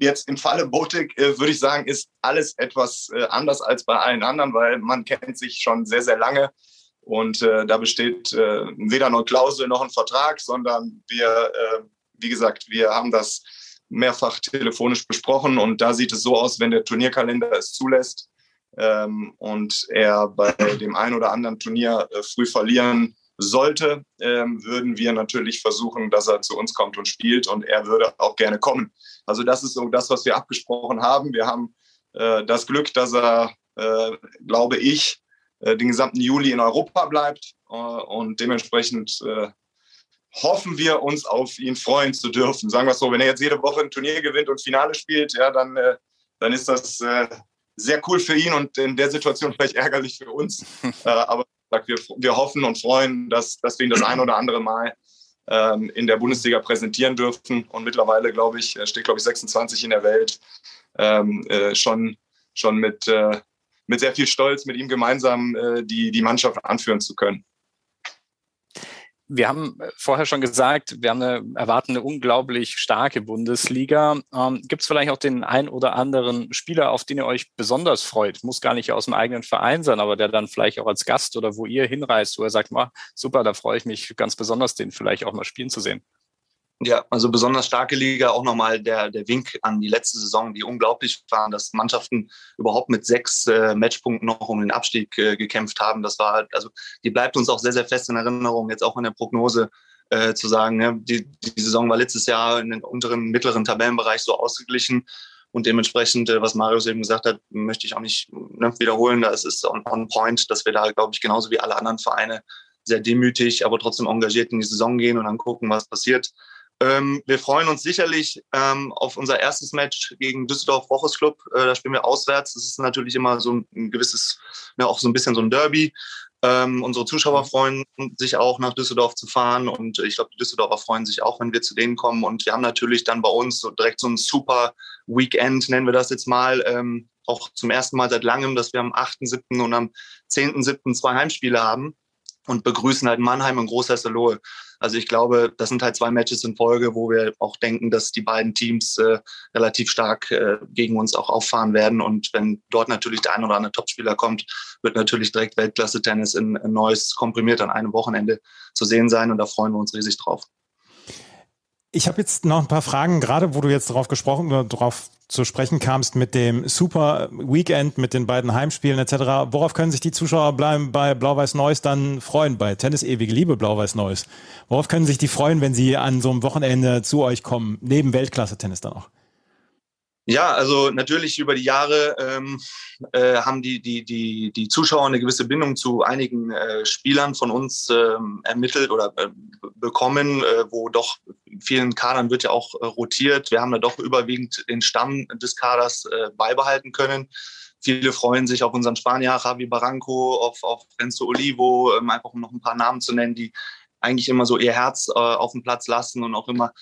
Jetzt im Falle Botik äh, würde ich sagen, ist alles etwas äh, anders als bei allen anderen, weil man kennt sich schon sehr, sehr lange. Und äh, da besteht äh, weder eine Klausel noch ein Vertrag, sondern wir, äh, wie gesagt, wir haben das mehrfach telefonisch besprochen und da sieht es so aus, wenn der Turnierkalender es zulässt ähm, und er bei dem einen oder anderen Turnier äh, früh verlieren sollte, ähm, würden wir natürlich versuchen, dass er zu uns kommt und spielt und er würde auch gerne kommen. Also das ist so das, was wir abgesprochen haben. Wir haben äh, das Glück, dass er, äh, glaube ich, den gesamten Juli in Europa bleibt. Äh, und dementsprechend äh, hoffen wir uns auf ihn freuen zu dürfen. Sagen wir es so, wenn er jetzt jede Woche ein Turnier gewinnt und Finale spielt, ja, dann, dann ist das sehr cool für ihn und in der Situation vielleicht ärgerlich für uns. aber wir, wir hoffen und freuen, dass, dass wir ihn das ein oder andere Mal ähm, in der Bundesliga präsentieren dürfen. Und mittlerweile, glaube ich, steht, glaube ich, 26 in der Welt, ähm, schon, schon mit, mit sehr viel Stolz mit ihm gemeinsam äh, die, die Mannschaft anführen zu können. Wir haben äh, vorher schon gesagt, wir haben eine, erwarten eine unglaublich starke Bundesliga. Ähm, Gibt es vielleicht auch den ein oder anderen Spieler, auf den ihr euch besonders freut? Muss gar nicht aus dem eigenen Verein sein, aber der dann vielleicht auch als Gast oder wo ihr hinreist, wo er sagt, super, da freue ich mich ganz besonders, den vielleicht auch mal spielen zu sehen. Ja, also besonders starke Liga, auch nochmal der, der Wink an die letzte Saison, die unglaublich waren, dass Mannschaften überhaupt mit sechs äh, Matchpunkten noch um den Abstieg äh, gekämpft haben. Das war halt, also die bleibt uns auch sehr, sehr fest in Erinnerung, jetzt auch in der Prognose. äh, zu sagen, ja, die, die Saison war letztes Jahr in den unteren, mittleren Tabellenbereich so ausgeglichen. Und dementsprechend, äh, was Marius eben gesagt hat, möchte ich auch nicht ne, wiederholen. Da ist es on, on point, dass wir da, glaube ich, genauso wie alle anderen Vereine sehr demütig, aber trotzdem engagiert in die Saison gehen und dann gucken, was passiert. Ähm, wir freuen uns sicherlich ähm, auf unser erstes Match gegen Düsseldorf Woches Club. Äh, da spielen wir auswärts. Das ist natürlich immer so ein gewisses, ja, auch so ein bisschen so ein Derby. Ähm, unsere Zuschauer freuen sich auch, nach Düsseldorf zu fahren. Und ich glaube, die Düsseldorfer freuen sich auch, wenn wir zu denen kommen. Und wir haben natürlich dann bei uns so direkt so ein super Weekend, nennen wir das jetzt mal. Ähm, auch zum ersten Mal seit langem, dass wir am 8.7. und am 10.7. zwei Heimspiele haben und begrüßen halt Mannheim und Großhesselohe. Also ich glaube, das sind halt zwei Matches in Folge, wo wir auch denken, dass die beiden Teams äh, relativ stark äh, gegen uns auch auffahren werden. Und wenn dort natürlich der ein oder andere Topspieler kommt, wird natürlich direkt Weltklasse-Tennis in, in Neues komprimiert an einem Wochenende zu sehen sein. Und da freuen wir uns riesig drauf. Ich habe jetzt noch ein paar Fragen, gerade wo du jetzt darauf gesprochen oder darauf zu sprechen kamst mit dem Super Weekend, mit den beiden Heimspielen etc. Worauf können sich die Zuschauer bleiben bei Blau-Weiß Neuss dann freuen, bei Tennis Ewige Liebe Blau-Weiß Neuss? Worauf können sich die freuen, wenn sie an so einem Wochenende zu euch kommen, neben Weltklasse-Tennis dann auch? Ja, also natürlich über die Jahre ähm, äh, haben die, die, die, die Zuschauer eine gewisse Bindung zu einigen äh, Spielern von uns ähm, ermittelt oder äh, bekommen, äh, wo doch vielen Kadern wird ja auch äh, rotiert. Wir haben da doch überwiegend den Stamm des Kaders äh, beibehalten können. Viele freuen sich auf unseren Spanier, Javi Barranco, auf, auf Renzo Olivo, ähm, einfach um noch ein paar Namen zu nennen, die eigentlich immer so ihr Herz auf dem Platz lassen und auch immer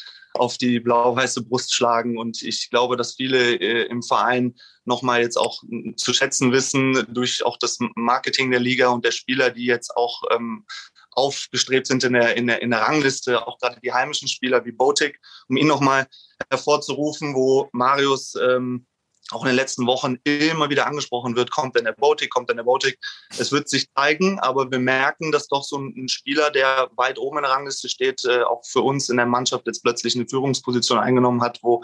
auf die blau-weiße Brust schlagen. Und ich glaube, dass viele äh, im Verein nochmal jetzt auch zu schätzen wissen, durch auch das Marketing der Liga und der Spieler, die jetzt auch ähm, aufgestrebt sind in der, in, der, in der Rangliste, auch gerade die heimischen Spieler wie Botik, um ihn nochmal hervorzurufen, wo Marius ähm, auch in den letzten Wochen immer wieder angesprochen wird, kommt denn der Botik, kommt denn der Botik. Es wird sich zeigen, aber wir merken, dass doch so ein Spieler, der weit oben in der Rangliste steht, äh, auch für uns in der Mannschaft jetzt plötzlich eine Führungsposition eingenommen hat, wo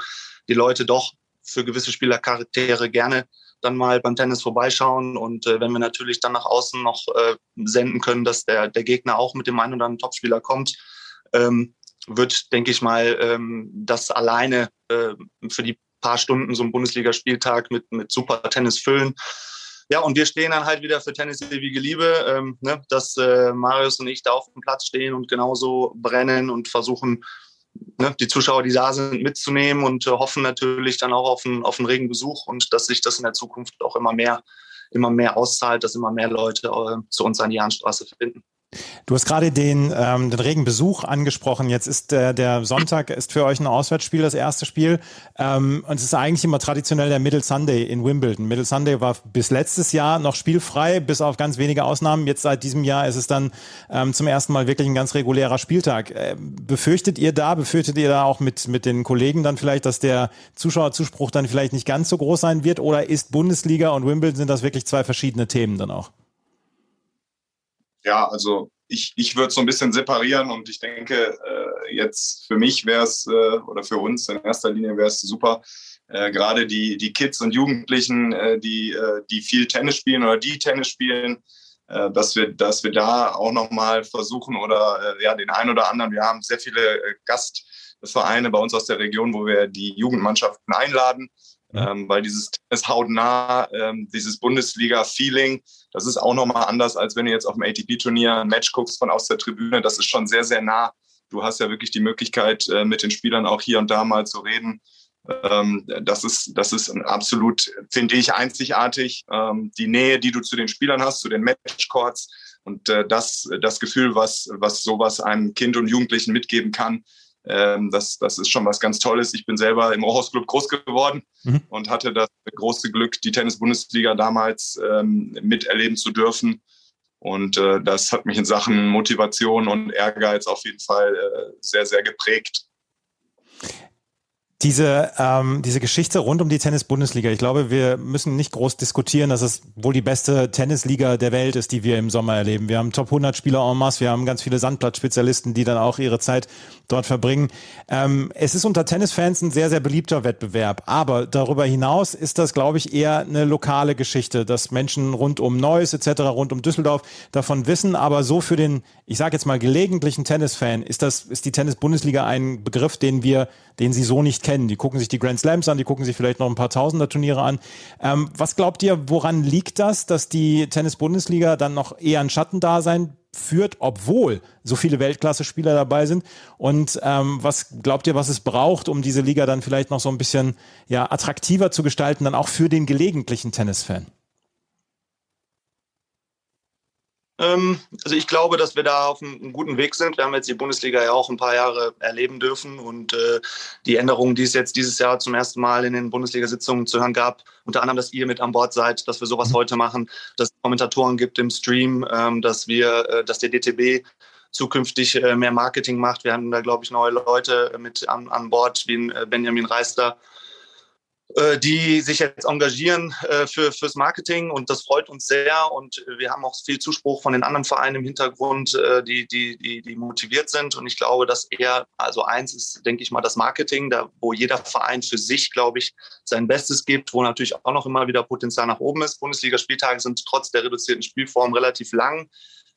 die Leute doch für gewisse Spielercharaktere gerne dann mal beim Tennis vorbeischauen. Und äh, wenn wir natürlich dann nach außen noch äh, senden können, dass der, der Gegner auch mit dem einen oder anderen Topspieler kommt, ähm, wird, denke ich mal, ähm, das alleine für die paar Stunden so einen Bundesligaspieltag mit, mit super Tennis füllen. Ja, und wir stehen dann halt wieder für Tennis ewige Liebe, ähm, ne, dass äh, Marius und ich da auf dem Platz stehen und genauso brennen und versuchen, ne, die Zuschauer, die da sind, mitzunehmen und äh, hoffen natürlich dann auch auf einen, auf einen regen Besuch und dass sich das in der Zukunft auch immer mehr, immer mehr auszahlt, dass immer mehr Leute äh, zu uns an die Jahnstraße finden. Du hast gerade den, ähm, den regen Besuch angesprochen. Jetzt ist der, der Sonntag ist für euch ein Auswärtsspiel, das erste Spiel. Ähm, und es ist eigentlich immer traditionell der Middle Sunday in Wimbledon. Middle Sunday war bis letztes Jahr noch spielfrei, bis auf ganz wenige Ausnahmen. Jetzt seit diesem Jahr ist es dann ähm, zum ersten Mal wirklich ein ganz regulärer Spieltag. Äh, befürchtet ihr da, befürchtet ihr da auch mit, mit den Kollegen dann vielleicht, dass der Zuschauerzuspruch dann vielleicht nicht ganz so groß sein wird? Oder ist Bundesliga und Wimbledon, sind das wirklich zwei verschiedene Themen dann auch? Ja, also ich, ich würde so ein bisschen separieren und ich denke, äh, jetzt für mich wäre es äh, oder für uns in erster Linie wäre es super, äh, gerade die, die Kids und Jugendlichen, äh, die, äh, die viel Tennis spielen oder die Tennis spielen, äh, dass, wir, dass wir da auch nochmal versuchen oder ja, den einen oder anderen, wir haben sehr viele Gastvereine bei uns aus der Region, wo wir die Jugendmannschaften einladen ähm, weil dieses Tennis hautnah, ähm, dieses Bundesliga-Feeling, das ist auch nochmal anders, als wenn du jetzt auf dem ATP-Turnier ein Match guckst von aus der Tribüne. Das ist schon sehr, sehr nah. Du hast ja wirklich die Möglichkeit, äh, mit den Spielern auch hier und da mal zu reden. Ähm, das ist, das ist absolut, finde ich, einzigartig. Ähm, die Nähe, die du zu den Spielern hast, zu den Matchcourts und äh, das, das Gefühl, was, was sowas einem Kind und Jugendlichen mitgeben kann, ähm, das, das ist schon was ganz Tolles. Ich bin selber im Rohhaus Club groß geworden mhm. und hatte das große Glück, die Tennis-Bundesliga damals ähm, miterleben zu dürfen. Und äh, das hat mich in Sachen Motivation und Ehrgeiz auf jeden Fall äh, sehr, sehr geprägt. Diese, ähm, diese Geschichte rund um die Tennis-Bundesliga, ich glaube, wir müssen nicht groß diskutieren, dass es wohl die beste Tennisliga der Welt ist, die wir im Sommer erleben. Wir haben Top 100 Spieler en masse, wir haben ganz viele Sandplatzspezialisten, die dann auch ihre Zeit dort verbringen. Ähm, es ist unter Tennisfans ein sehr, sehr beliebter Wettbewerb, aber darüber hinaus ist das, glaube ich, eher eine lokale Geschichte, dass Menschen rund um Neuss etc., rund um Düsseldorf davon wissen, aber so für den, ich sage jetzt mal, gelegentlichen Tennisfan ist das, ist die Tennis-Bundesliga ein Begriff, den wir, den sie so nicht kennen kennen. Die gucken sich die Grand Slams an, die gucken sich vielleicht noch ein paar Tausender Turniere an. Ähm, was glaubt ihr, woran liegt das, dass die Tennis-Bundesliga dann noch eher ein Schattendasein führt, obwohl so viele Weltklasse-Spieler dabei sind? Und ähm, was glaubt ihr, was es braucht, um diese Liga dann vielleicht noch so ein bisschen ja, attraktiver zu gestalten, dann auch für den gelegentlichen Tennisfan? Ähm, also ich glaube, dass wir da auf einem guten Weg sind. Wir haben jetzt die Bundesliga ja auch ein paar Jahre erleben dürfen und äh, die Änderungen, die es jetzt dieses Jahr zum ersten Mal in den Bundesliga-Sitzungen zu hören gab, unter anderem, dass ihr mit an Bord seid, dass wir sowas mhm. heute machen, dass es Kommentatoren gibt im Stream, ähm, dass wir, äh, dass der DTB zukünftig äh, mehr Marketing macht. Wir haben da, glaube ich, neue Leute mit an, an Bord, wie Benjamin Reister die sich jetzt engagieren äh, für, fürs Marketing und das freut uns sehr und wir haben auch viel Zuspruch von den anderen Vereinen im Hintergrund, äh, die, die, die, die motiviert sind und ich glaube, dass eher, also eins ist, denke ich mal, das Marketing, da wo jeder Verein für sich, glaube ich, sein Bestes gibt, wo natürlich auch noch immer wieder Potenzial nach oben ist. Bundesligaspieltage sind trotz der reduzierten Spielform relativ lang.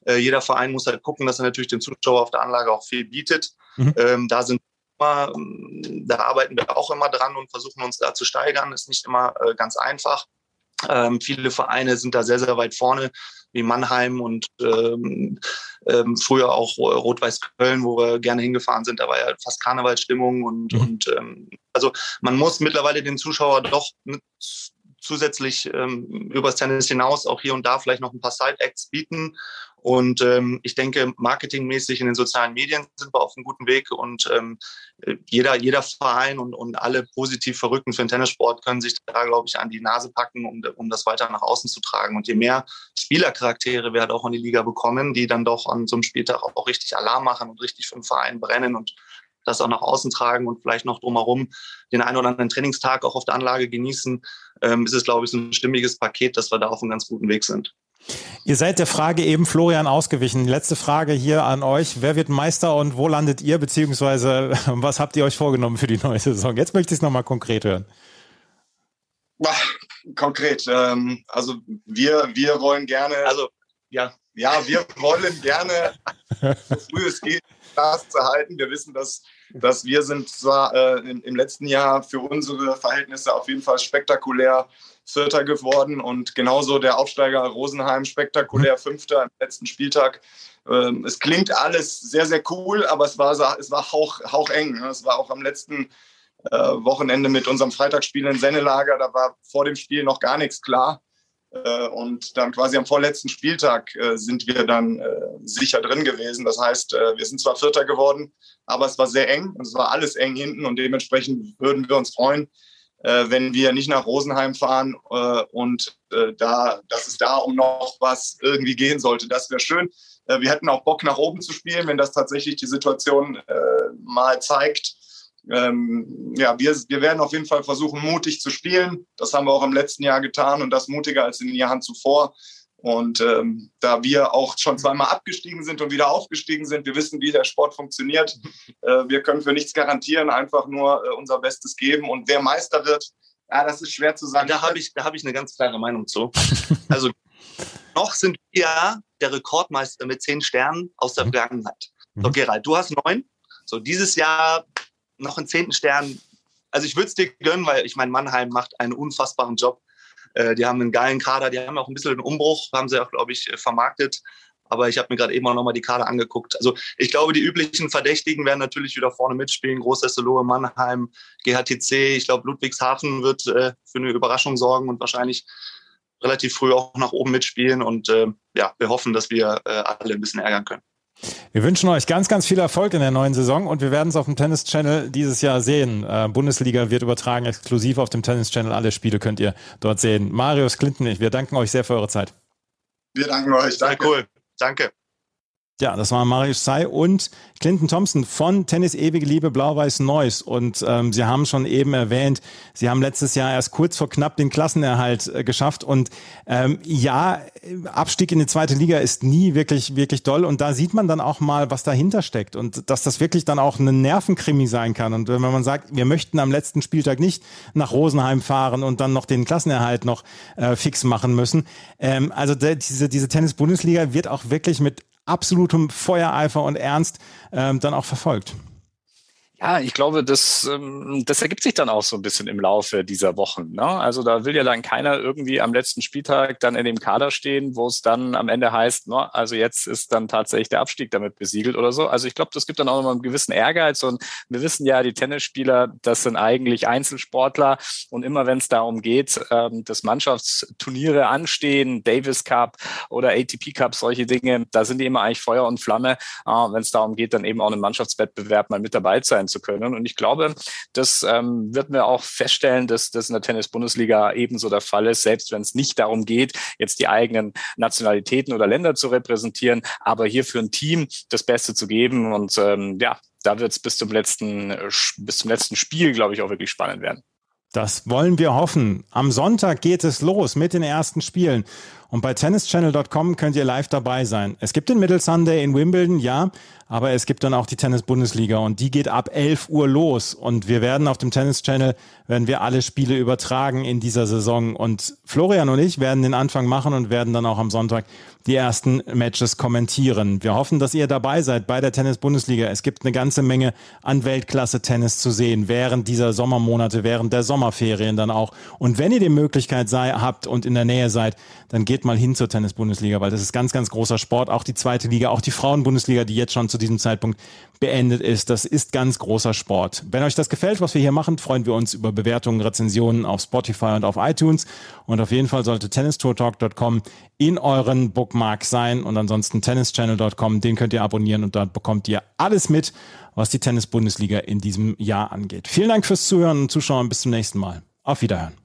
jeder Verein muss halt gucken, dass er natürlich den Zuschauer auf der Anlage auch viel bietet. Mhm. Ähm, da sind da arbeiten wir auch immer dran und versuchen uns da zu steigern. Ist nicht immer äh, ganz einfach. Ähm, viele Vereine sind da sehr, sehr weit vorne, wie Mannheim und ähm, ähm, früher auch Rot-Weiß Köln, wo wir gerne hingefahren sind. Da war ja fast Karnevalsstimmung und, mhm. und ähm, also man muss mittlerweile den Zuschauer doch zusätzlich ähm, übers Tennis hinaus auch hier und da vielleicht noch ein paar Side-Acts bieten. Und ähm, ich denke, marketingmäßig in den sozialen Medien sind wir auf einem guten Weg und ähm, jeder, jeder Verein und, und alle positiv Verrückten für den Tennissport können sich da, glaube ich, an die Nase packen, um, um das weiter nach außen zu tragen. Und je mehr Spielercharaktere wir halt auch in die Liga bekommen, die dann doch an so einem Spieltag auch richtig Alarm machen und richtig für den Verein brennen und das auch nach außen tragen und vielleicht noch drumherum den einen oder anderen Trainingstag auch auf der Anlage genießen, ähm, ist es, glaube ich, ein stimmiges Paket, dass wir da auf einem ganz guten Weg sind. Ihr seid der Frage eben Florian ausgewichen. Letzte Frage hier an euch. Wer wird Meister und wo landet ihr, beziehungsweise was habt ihr euch vorgenommen für die neue Saison? Jetzt möchte ich es nochmal konkret hören. Konkret. Ähm, also wir, wir wollen gerne. Also ja. Ja, wir wollen gerne, so früh es geht, Glas zu halten. Wir wissen, dass, dass wir sind zwar äh, im, im, letzten Jahr für unsere Verhältnisse auf jeden Fall spektakulär Vierter geworden und genauso der Aufsteiger Rosenheim spektakulär Fünfter im letzten Spieltag. Ähm, es klingt alles sehr, sehr cool, aber es war, es war hauch, haucheng. Es war auch am letzten äh, Wochenende mit unserem Freitagsspiel in Sennelager, da war vor dem Spiel noch gar nichts klar. Äh, und dann quasi am vorletzten Spieltag äh, sind wir dann äh, sicher drin gewesen. Das heißt, wir sind zwar Vierter geworden, aber es war sehr eng. Es war alles eng hinten und dementsprechend würden wir uns freuen, wenn wir nicht nach Rosenheim fahren und da, dass es da um noch was irgendwie gehen sollte. Das wäre schön. Wir hätten auch Bock nach oben zu spielen, wenn das tatsächlich die Situation mal zeigt ähm, ja, wir, wir werden auf jeden Fall versuchen, mutig zu spielen. Das haben wir auch im letzten Jahr getan und das mutiger als in den Jahren zuvor. Und ähm, da wir auch schon zweimal abgestiegen sind und wieder aufgestiegen sind, wir wissen, wie der Sport funktioniert. Äh, wir können für nichts garantieren, einfach nur äh, unser Bestes geben. Und wer Meister wird, ja, das ist schwer zu sagen. Da habe ich, hab ich eine ganz klare Meinung zu. Also noch sind wir der Rekordmeister mit zehn Sternen aus der mhm. Vergangenheit. So, mhm. Gerald, du hast neun. So, dieses Jahr noch einen zehnten Stern. Also ich würde es dir gönnen, weil ich meine, Mannheim macht einen unfassbaren Job. Äh, die haben einen geilen Kader, die haben auch ein bisschen einen Umbruch, haben sie auch, glaube ich, äh, vermarktet. Aber ich habe mir gerade eben auch nochmal die Kader angeguckt. Also ich glaube, die üblichen Verdächtigen werden natürlich wieder vorne mitspielen. Großesselohe, Mannheim, GHTC. Ich glaube, Ludwigshafen wird äh, für eine Überraschung sorgen und wahrscheinlich relativ früh auch nach oben mitspielen. Und äh, ja, wir hoffen, dass wir äh, alle ein bisschen ärgern können. Wir wünschen euch ganz, ganz viel Erfolg in der neuen Saison und wir werden es auf dem Tennis Channel dieses Jahr sehen. Äh, Bundesliga wird übertragen, exklusiv auf dem Tennis Channel. Alle Spiele könnt ihr dort sehen. Marius Clinton, wir danken euch sehr für eure Zeit. Wir danken euch. Danke. Sehr cool. Danke. Ja, das war Marius Sai und Clinton Thompson von Tennis Ewige Liebe Blau-Weiß Neuss. Und ähm, Sie haben schon eben erwähnt, Sie haben letztes Jahr erst kurz vor knapp den Klassenerhalt äh, geschafft. Und ähm, ja, Abstieg in die zweite Liga ist nie wirklich, wirklich doll. Und da sieht man dann auch mal, was dahinter steckt. Und dass das wirklich dann auch ein Nervenkrimi sein kann. Und wenn man sagt, wir möchten am letzten Spieltag nicht nach Rosenheim fahren und dann noch den Klassenerhalt noch äh, fix machen müssen. Ähm, also der, diese, diese Tennis-Bundesliga wird auch wirklich mit absolutem Feuereifer und Ernst ähm, dann auch verfolgt. Ja, ich glaube, das, ähm, das ergibt sich dann auch so ein bisschen im Laufe dieser Wochen. Ne? Also da will ja dann keiner irgendwie am letzten Spieltag dann in dem Kader stehen, wo es dann am Ende heißt, ne, also jetzt ist dann tatsächlich der Abstieg damit besiegelt oder so. Also ich glaube, das gibt dann auch nochmal einen gewissen Ehrgeiz und wir wissen ja, die Tennisspieler, das sind eigentlich Einzelsportler und immer wenn es darum geht, ähm, dass Mannschaftsturniere anstehen, Davis Cup oder ATP Cup, solche Dinge, da sind die immer eigentlich Feuer und Flamme, äh, wenn es darum geht, dann eben auch einen Mannschaftswettbewerb mal mit dabei zu sein sein zu können. Und ich glaube, das ähm, wird mir auch feststellen, dass das in der Tennis-Bundesliga ebenso der Fall ist, selbst wenn es nicht darum geht, jetzt die eigenen Nationalitäten oder Länder zu repräsentieren, aber hier für ein Team das Beste zu geben. Und ähm, ja, da wird es bis zum letzten, äh, bis zum letzten Spiel, glaube ich, auch wirklich spannend werden. Das wollen wir hoffen. Am Sonntag geht es los mit den ersten Spielen. Und bei tennischannel.com könnt ihr live dabei sein. Es gibt den Middle Sunday in Wimbledon, ja, aber es gibt dann auch die Tennis-Bundesliga und die geht ab 11 Uhr los. Und wir werden auf dem Tennis Channel, werden wir alle Spiele übertragen in dieser Saison. Und Florian und ich werden den Anfang machen und werden dann auch am Sonntag die ersten Matches kommentieren. Wir hoffen, dass ihr dabei seid bei der Tennis-Bundesliga. Es gibt eine ganze Menge an Weltklasse-Tennis zu sehen während dieser Sommermonate, während der Sommerferien dann auch. Und wenn ihr die Möglichkeit sei, habt und in der Nähe seid, dann geht mal hin zur Tennis-Bundesliga, weil das ist ganz, ganz großer Sport. Auch die zweite Liga, auch die Frauen-Bundesliga, die jetzt schon zu diesem Zeitpunkt beendet ist. Das ist ganz großer Sport. Wenn euch das gefällt, was wir hier machen, freuen wir uns über Bewertungen, Rezensionen auf Spotify und auf iTunes. Und auf jeden Fall sollte tennistourtalk.com in euren Bookmarks sein und ansonsten tennischannel.com, den könnt ihr abonnieren und dort bekommt ihr alles mit, was die Tennis-Bundesliga in diesem Jahr angeht. Vielen Dank fürs Zuhören und Zuschauen. Bis zum nächsten Mal. Auf Wiederhören.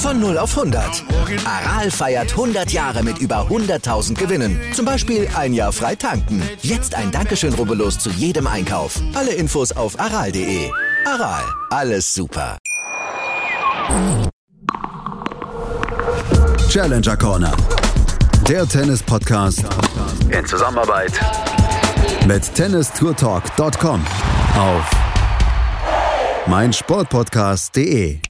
Von 0 auf 100. Aral feiert 100 Jahre mit über 100.000 Gewinnen. Zum Beispiel ein Jahr frei tanken. Jetzt ein Dankeschön, rubbellos zu jedem Einkauf. Alle Infos auf aral.de. Aral, alles super. Challenger Corner. Der Tennis-Podcast in Zusammenarbeit mit tennistourtalk.com auf meinsportpodcast.de.